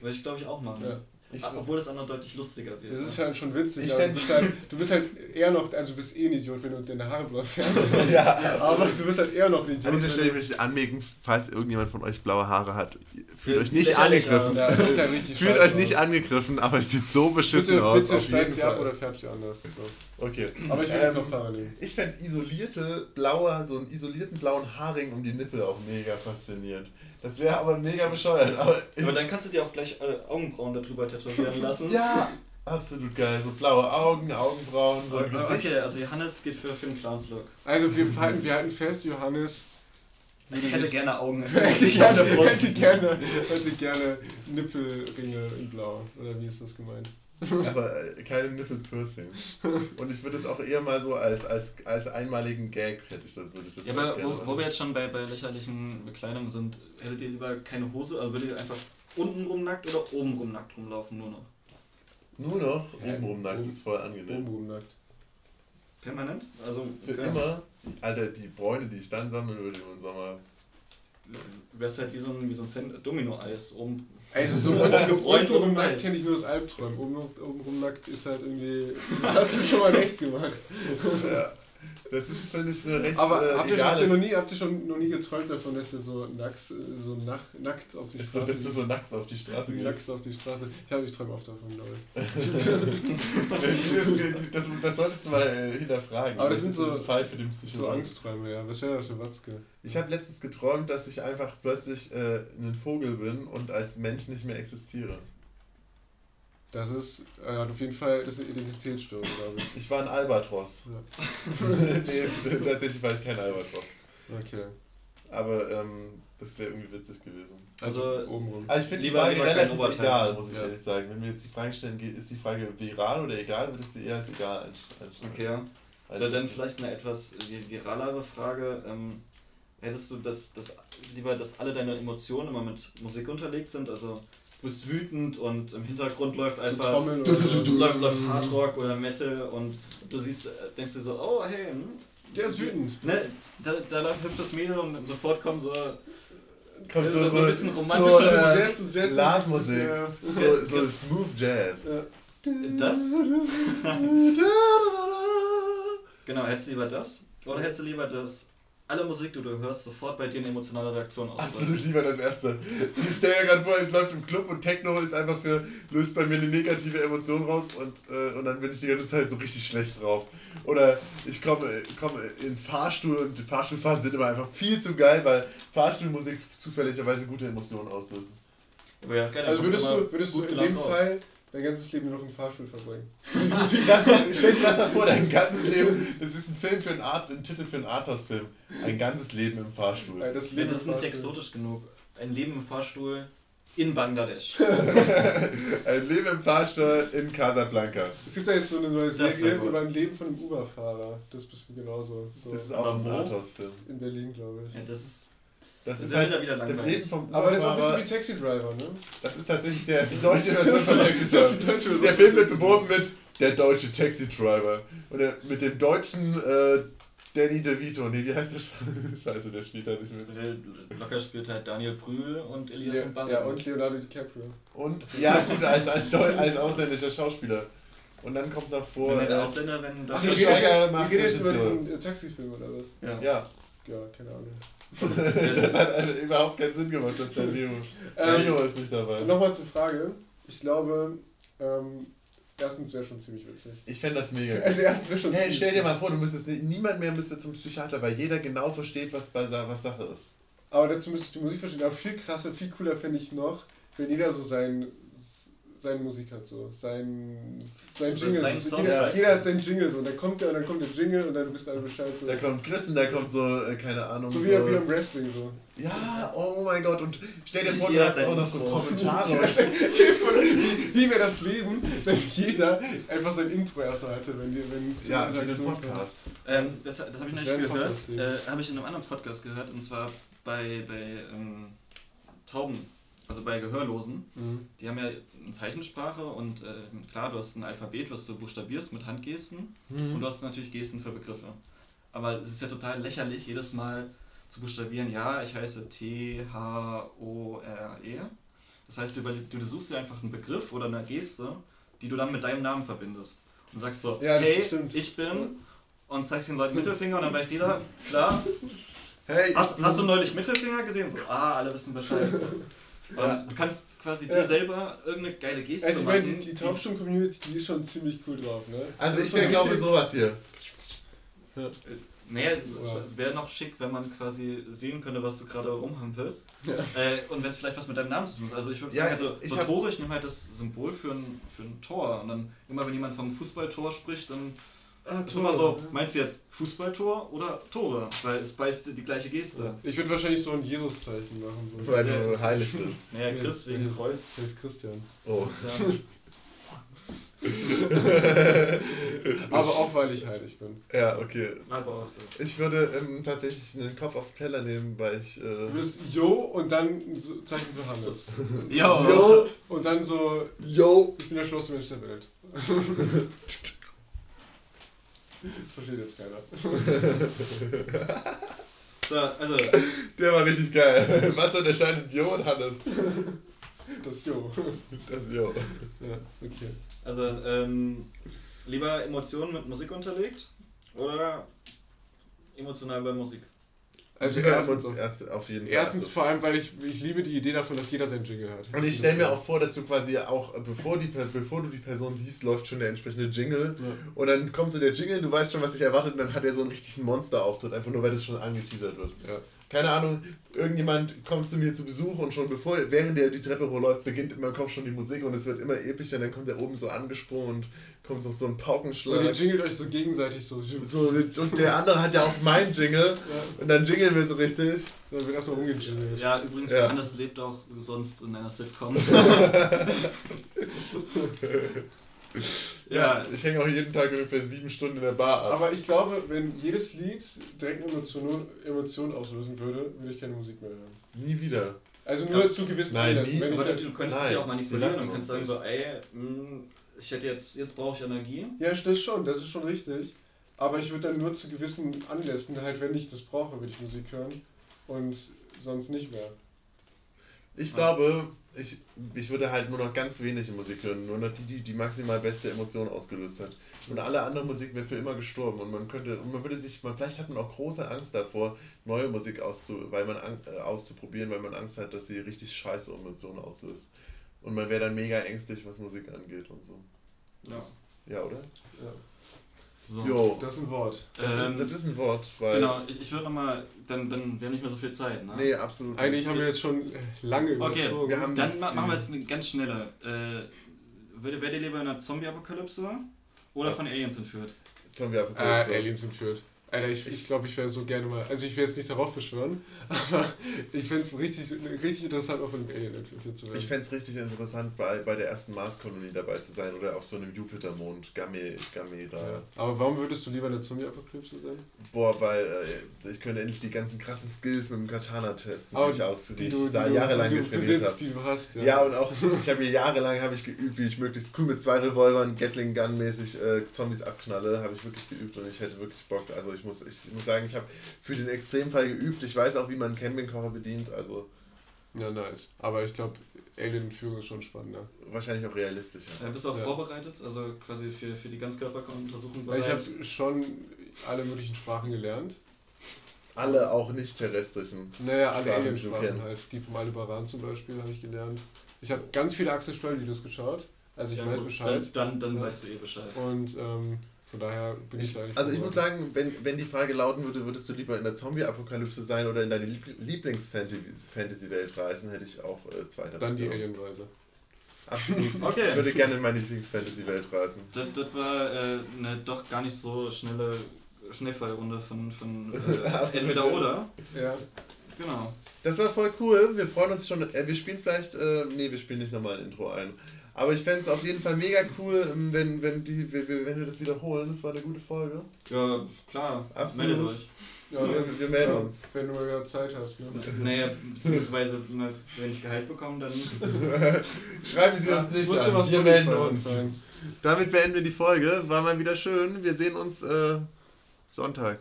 Würde ich glaube ich auch machen.
Ja.
Ich,
Obwohl das andere deutlich lustiger wird.
Das
ne?
ist halt schon witzig,
Ich
aber du bist, halt, du bist halt eher noch, also du bist eh ein Idiot, wenn du deine Haare blau [laughs] färbst.
ja,
aber du bist halt eher noch ein Idiot.
An dieser Stelle
du-
möchte ich anmerken, falls irgendjemand von euch blaue Haare hat, fühlt
Ja,
euch nicht angegriffen.
Ja, das sieht halt richtig
Fühlt euch nicht angegriffen, aber es sieht so beschissen
Bitte,
aus.
bitte schneid sie ab oder färb sie anders. So.
Okay.
Aber ich
Ähm,
Kopfhaare nehmen.
Ich fände isolierte blaue, so einen isolierten blauen Haarring um die Nippel auch mega faszinierend. Das wäre aber mega bescheuert. Aber,
Aber dann kannst du dir auch gleich äh, Augenbrauen darüber tätowieren [laughs] lassen.
ja, absolut geil. So blaue Augen, Augenbrauen, so ein
Okay,
Gesicht.
also Johannes geht für, für den Clowns-Look.
Also wir halten, wir halten fest, Johannes
Ich hätte gerne Augen. [laughs]
hätte
Sich auf
gerne,
der Brust.
hätte gerne, hätte gerne Nippelringe in blau. Oder wie ist das gemeint?
Aber äh, keine Nippelpiercing. Und ich würde es auch eher mal so als, als, als einmaligen Gag hätte ich das, würde ich das
Ja, aber wo, wo wir jetzt schon bei, bei lächerlichen Bekleidungen sind, hättet ihr lieber keine Hose, also würdet ihr einfach untenrum nackt oder obenrum nackt rumlaufen, nur noch?
Nur noch
Ja,
obenrum nackt
oben-
ist voll angenehm.
Obenrum nackt.
Permanent? Also
Für
ja.
immer, Alter, die Bräune, die ich dann sammeln würde im Sommer.
Wär's halt wie so ein, wie so ein Domino-Eis oben.
Also so
Gebräunt oben
nackt kenne ich nur das Albträumen. Oben, obenrum nackt ist halt irgendwie. Das hast du schon mal recht gemacht.
Ja, das ist, finde ich, recht
Aber
äh,
habt, ihr, habt, ihr noch nie, habt ihr schon noch nie geträumt davon, dass ihr so nackt, so nach, nackt auf die Straße
dass du so nackt auf die Straße
nackt
gehst.
auf die Straße. Ich habe ich träume oft davon, glaube [laughs] ich.
das, das, solltest du mal äh, hinterfragen.
Aber das sind so-
ein Fall für den
So. Angstträume, ja. Was wäre das für Watzke?
Ich habe letztens geträumt, dass ich einfach plötzlich äh, ein Vogel bin und als Mensch nicht mehr existiere.
Das ist äh, auf jeden Fall das ist eine Identitätsstörung, glaube ich.
Ich war ein Albatros.
Ja. [laughs]
nee, tatsächlich war ich kein Albatros.
Okay.
Aber ähm, das wäre irgendwie witzig gewesen.
Also,
obenrum.
Aber ich finde die
Lieber-
Frage relativ egal, muss ich
Ja.
ehrlich sagen. Wenn wir jetzt die Frage stellen, ist die Frage viral oder egal, würdest du eher als egal einschätzen?
Okay, ja.
Also
Dann, vielleicht eine etwas vi- viralere Frage. Ähm, hättest du das, das lieber, dass alle deine Emotionen immer mit Musik unterlegt sind? Also du bist wütend und im Hintergrund läuft einfach
Trommeln oder so.
läuft, läuft Hardrock oder Metal und du siehst, äh, denkst du so, oh hey, hm,
Der ist wütend.
ne, da, da läuft hübsches Mädel und sofort kommen so
Kommt
Das
so,
so
so,
ein bisschen
so
romantische
äh,
Jazz- Jazz-
Love-Musik.
Ja.
So, so Smooth Jazz.
Ja.
das. [laughs] Genau, hättest du lieber das? Oder hättest du lieber, dass alle Musik, die du hörst, sofort bei dir eine emotionale Reaktion auslöst?
Absolut lieber das erste. Ich stelle mir gerade vor, es läuft im Club und Techno ist einfach für, löst bei mir eine negative Emotion raus und, äh, und dann bin ich die ganze Zeit so richtig schlecht drauf. Oder ich komme komme in Fahrstuhl und Fahrstuhlfahrten sind immer einfach viel zu geil, weil Fahrstuhlmusik zufälligerweise gute Emotionen auslösen.
Aber ja, dann
Also würdest du, würdest du in dem. Fall dein ganzes Leben nur noch im Fahrstuhl verbringen?
Das, stell dir das mal vor, dein ganzes Leben, das ist ein Film für ein Art, ein Titel für einen Arthouse-Film. Ein ganzes Leben im Fahrstuhl.
Nein, das Leben
das ist nicht
Fahrstuhl.
exotisch genug. Ein Leben im Fahrstuhl in Bangladesch. [laughs]
Ein Leben im Fahrstuhl in Casablanca.
Es gibt ja jetzt so eine neue Serie über ein Leben von einem Uber-Fahrer. Das bist du genauso. So
Das ist auch ein? Arthouse-Film.
in Berlin, glaube ich.
Ja, das ist
Das
Das
ist halt
wieder- wieder
das
langweilig.
Leben vom
Aber das ist auch ein bisschen wie Taxi Driver, ne?
Das ist tatsächlich der, die deutsche Version von Taxi
Das ist die deutsche
Driver. Der Film wird beworben mit der deutsche Taxi Driver. Und der, mit dem deutschen äh, Danny DeVito. Nee, wie heißt der? Sch- [laughs] Scheiße, der spielt da nicht mit.
der locker spielt halt Daniel Brühl und Elias
Ja,
von Barre.
ja, und Leonardo DiCaprio.
Und, ja gut, als, als, als ausländischer Schauspieler. Und dann kommt noch vor...
Wenn der
äh,
Ausländer, wenn
Ach,
das
wir
Wir
reden jetzt- macht
wir reden jetzt über äh, Taxifilm oder was?
ja.
ja,
Ja, keine Ahnung.
Das hat überhaupt keinen Sinn gemacht, dass der Leo...
Ähm,
Leo ist nicht dabei.
Nochmal zur Frage. Ich glaube, ähm, erstens wäre schon ziemlich witzig.
Ich fände das mega
Also erstens wäre schon
Hey, stell dir mal vor, du müsstest nicht, niemand mehr müsste zum Psychiater, weil jeder genau versteht, was, bei, was Sache ist.
Aber dazu müsstest du Musik verstehen. Aber viel krasser, viel cooler fände ich noch, wenn jeder so sein, seine Musik hat. So. Sein, sein Jingle.
sein
so. Jeder,
Ja.
jeder hat seinen Jingle. So. Und dann kommt der und dann kommt der Jingle und dann wissen alle Bescheid. So,
Da kommt Chris und da kommt so, äh, keine Ahnung.
so wie, wie im Wrestling. So.
Ja, oh mein Gott, und stell dir vor, du hast auch noch so. Kommentare. [laughs]
wie wie wäre das Leben, wenn jeder einfach sein Intro erstmal hatte, wenn, die, wenn es
ja, für den? Podcast.
Ähm, das das habe ich
Das
nicht gehört. Äh, habe ich in einem anderen Podcast gehört und zwar bei, bei ähm, Tauben, also bei Gehörlosen.
Mhm.
Die haben ja eine Zeichensprache und äh, klar, du hast ein Alphabet, was du buchstabierst mit Handgesten
Mhm.
und du hast natürlich Gesten für Begriffe. Aber es ist ja total lächerlich, jedes Mal zu buchstabieren, ja, ich heiße T-H-O-R-E. E. Das heißt, du, du suchst dir einfach einen Begriff oder eine Geste, die du dann mit deinem Namen verbindest. Und sagst so,
Ja,
hey,
stimmt.
ich bin, und zeigst den Leuten Mittelfinger und dann weiß jeder, [laughs] klar,
Hey,
hast, hast du neulich Mittelfinger gesehen? So, ah, alle wissen Bescheid. [laughs]
Ja.
du kannst quasi
Ja.
dir selber irgendeine geile Geste
Also ich meine, die,
machen,
die Taubstumm-Community, die ist schon ziemlich cool drauf, ne?
Also
Das
ich
ein
glaube
bisschen-
sowas hier.
Nee, es
Ja.
wäre noch schick, wenn man quasi sehen könnte, was du gerade rumhampelst.
Ja.
Äh, und wenn es vielleicht was mit deinem Namen zu tun hat. Also ich würde
Ja,
sagen, also,
ich
so Tore, ich nehme halt das Symbol für ein, für ein Tor. Und dann immer, wenn jemand vom Fußballtor spricht, dann
Ah,
ist immer so, meinst du jetzt Fußballtor oder Tore? Weil es beißt die gleiche Geste.
Ich würde wahrscheinlich so ein Jesus-Zeichen machen. So.
Weil
Ja.
du heilig bist. [laughs]
Naja, Chris wegen Kreuz.
Das heißt Christian.
Oh.
Ja. [laughs]
Aber auch weil ich heilig bin.
Ja, okay.
Aber auch das.
Ich würde ähm, tatsächlich einen Kopf auf den Teller nehmen, weil ich.
Du
Äh,
bist Jo und dann so Zeichen für Hannes.
Jo.
Yo,
Und dann so,
yo.
ich bin der schlauste Mensch der Welt. [laughs] Das versteht jetzt keiner. [laughs]
So, also,
Der war richtig geil. Was unterscheidet Jo und Hannes?
Das Jo.
Das Jo.
Ja, okay.
also ähm, lieber Emotionen mit Musik unterlegt oder emotional bei Musik?
Also
Wir
erstens,
uns erst auf jeden Fall.
erstens
erstes.
vor allem, weil ich, ich liebe die Idee davon, dass jeder seinen Jingle hat.
Und ich stelle mir auch vor, dass du quasi auch, bevor, die, bevor du die Person siehst, läuft schon der entsprechende Jingle.
Ja.
Und dann kommt so der Jingle, du weißt schon, was dich erwartet, und dann hat er so einen richtigen Monsterauftritt, einfach nur weil das schon angeteasert wird.
Ja.
Keine Ahnung, irgendjemand kommt zu mir zu Besuch und schon bevor, während er die Treppe hochläuft, beginnt in meinem Kopf schon die Musik und es wird immer epischer, dann kommt er oben so angesprungen und kommt so, so ein
Und ihr
Paukenschlag.
jingelt euch so gegenseitig so.
So, und der andere hat ja auch meinen Jingle
Ja.
und dann jingeln wir so richtig.
Dann wird erstmal umgejingelt.
Ja, übrigens,
Ja.
Johannes lebt auch sonst in einer Sitcom. [laughs]
Ja, ich hänge auch jeden Tag ungefähr sieben Stunden in der Bar ab.
Aber ich glaube, wenn jedes Lied direkt eine Emotion, Emotion auslösen würde, würde ich keine Musik mehr hören.
Nie wieder.
Also nur
Ja.
zu gewissen
Nein,
Anlässen.
nie.
Wenn
Aber du, du könntest
Nein,
dich auch manipulieren und kannst sagen so, ey, mh, ich hätte jetzt, jetzt brauche ich Energie.
ja, das schon, das ist schon richtig. Aber ich würde dann nur zu gewissen Anlässen, halt wenn ich das brauche, würde ich Musik hören. Und sonst nicht mehr.
Ich glaube, ich, ich würde halt nur noch ganz wenig Musik hören, nur noch die, die die maximal beste Emotion ausgelöst hat. Und alle andere Musik wäre für immer gestorben und man könnte, und man würde sich, man, vielleicht hat man auch große Angst davor, neue Musik auszu, weil man, äh, auszuprobieren, weil man Angst hat, dass sie richtig scheiße Emotionen auslöst. Und man wäre dann mega ängstlich, was Musik angeht und so.
Ja.
Ja, oder?
Ja.
So.
Jo.
Das ist ein Wort.
Das,
Ähm,
ist, das ist ein Wort, weil.
Genau, ich, ich würde nochmal, dann, dann, wir haben nicht mehr so viel Zeit, ne?
Nee, absolut.
Eigentlich
nicht.
haben wir jetzt schon lange
Okay,
überzogen.
wir haben-
Dann ma machen wir jetzt eine ganz schnelle. Äh, Wärt ihr lieber in einer Zombie-Apokalypse oder
Ja.
von Aliens entführt?
Zombie-Apokalypse.
Äh, Aliens entführt. Alter, ich glaube, ich, glaub, ich wäre so gerne mal. Also, ich will jetzt nicht darauf beschwören, [laughs] aber ich fände es richtig, richtig interessant, von einem Alien entführt zu werden.
Ich fände es richtig interessant, bei, bei der ersten Marskolonie dabei zu sein oder auf so einem Jupitermond, Game, Game da.
ja. Aber warum würdest du lieber in der Zombie-Apokalypse sein?
Boah, weil äh, ich könnte endlich die ganzen krassen Skills mit dem Katana testen,
Aber
die ich, aus, die
die
ich
du,
da
die
jahrelang
die
getrainiert habe.
die du hast. Ja,
Ja, und auch, ich habe mir jahrelang habe ich geübt, wie ich möglichst cool mit zwei Revolvern, Gatling Gun mäßig äh, Zombies abknalle, habe ich wirklich geübt und ich hätte wirklich Bock. Also ich muss, ich muss sagen, ich habe für den Extremfall geübt. Ich weiß auch, wie man einen Campingkocher bedient, also
ja, nice. Aber ich glaube, Alien-Entführung ist schon spannender.
wahrscheinlich auch realistischer.
Äh, bist du auch
Ja.
vorbereitet? Also quasi für, für die Ganzkörperuntersuchung
Weil ich
bereit?
habe schon alle möglichen Sprachen gelernt.
Alle auch nicht terrestrischen.
Naja, alle
Sprachen, die du
Alien-Sprachen halt. Die vom Aldebaran zum Beispiel habe ich gelernt. Ich habe ganz viele Axel Stoll-Videos geschaut. Also ich
Ja,
weiß
gut,
Bescheid.
Dann, dann, dann
Ja.
weißt du eh Bescheid.
Und ähm, Von daher bin ich,
Ich,
da eigentlich
also ich muss sagen, wenn, wenn die Frage lauten würde, würdest du lieber in der Zombie-Apokalypse sein oder in deine Liebl- Lieblings-Fantasy-Welt reisen, hätte ich auch äh, zweiter.
Dann die Alienweise.
Absolut. [laughs]
Okay.
Ich würde gerne in meine Lieblings-Fantasy-Welt reisen.
Das, das war äh, eine doch gar nicht so schnelle Schnellfallrunde von, von [laughs] äh, entweder oder.
Ja.
Genau.
Das war voll cool. Wir freuen uns schon. Äh, wir spielen vielleicht. Äh, nee, wir spielen nicht nochmal ein Intro ein. Aber ich fände es auf jeden Fall mega cool, ähm, wenn, wenn, die, wenn, wir- wenn wir das wiederholen. Das war eine gute Folge.
Ja, klar.
Absolut.
Meldet euch.
Ja,
Wir-
wenn-
wir melden
ja,
uns.
Wenn du mal wieder Zeit hast. Ne?
Naja, beziehungsweise wenn ich Gehalt bekomme, dann. [laughs]
Schreiben Sie
Ja,
uns nicht
musst du
an.
was
Wir melden uns. Damit beenden wir die Folge. War mal wieder schön. Wir sehen uns äh, Sonntag.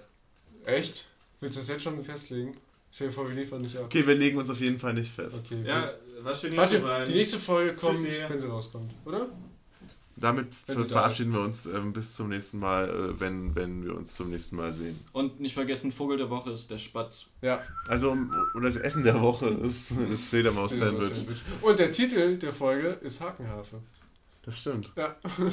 Echt? Willst du das jetzt schon festlegen? Stell dir vor, wir liefern nicht ab.
Okay, wir legen uns auf jeden Fall nicht fest.
Okay,
Ja, war schön hier
Warte,
zu sein.
die nächste Folge kommt,
Tschüssi.
wenn sie rauskommt, oder?
Damit ver verabschieden wir uns ähm, bis zum nächsten Mal, äh, wenn, wenn wir uns zum nächsten Mal sehen.
Und nicht vergessen, Vogel der Woche ist der Spatz.
Ja.
Also, um- und das Essen der Woche ist [laughs] das Fledermaus-Sandwich.
Und der Titel der Folge ist Hakenhafe.
Das stimmt.
Ja. [laughs]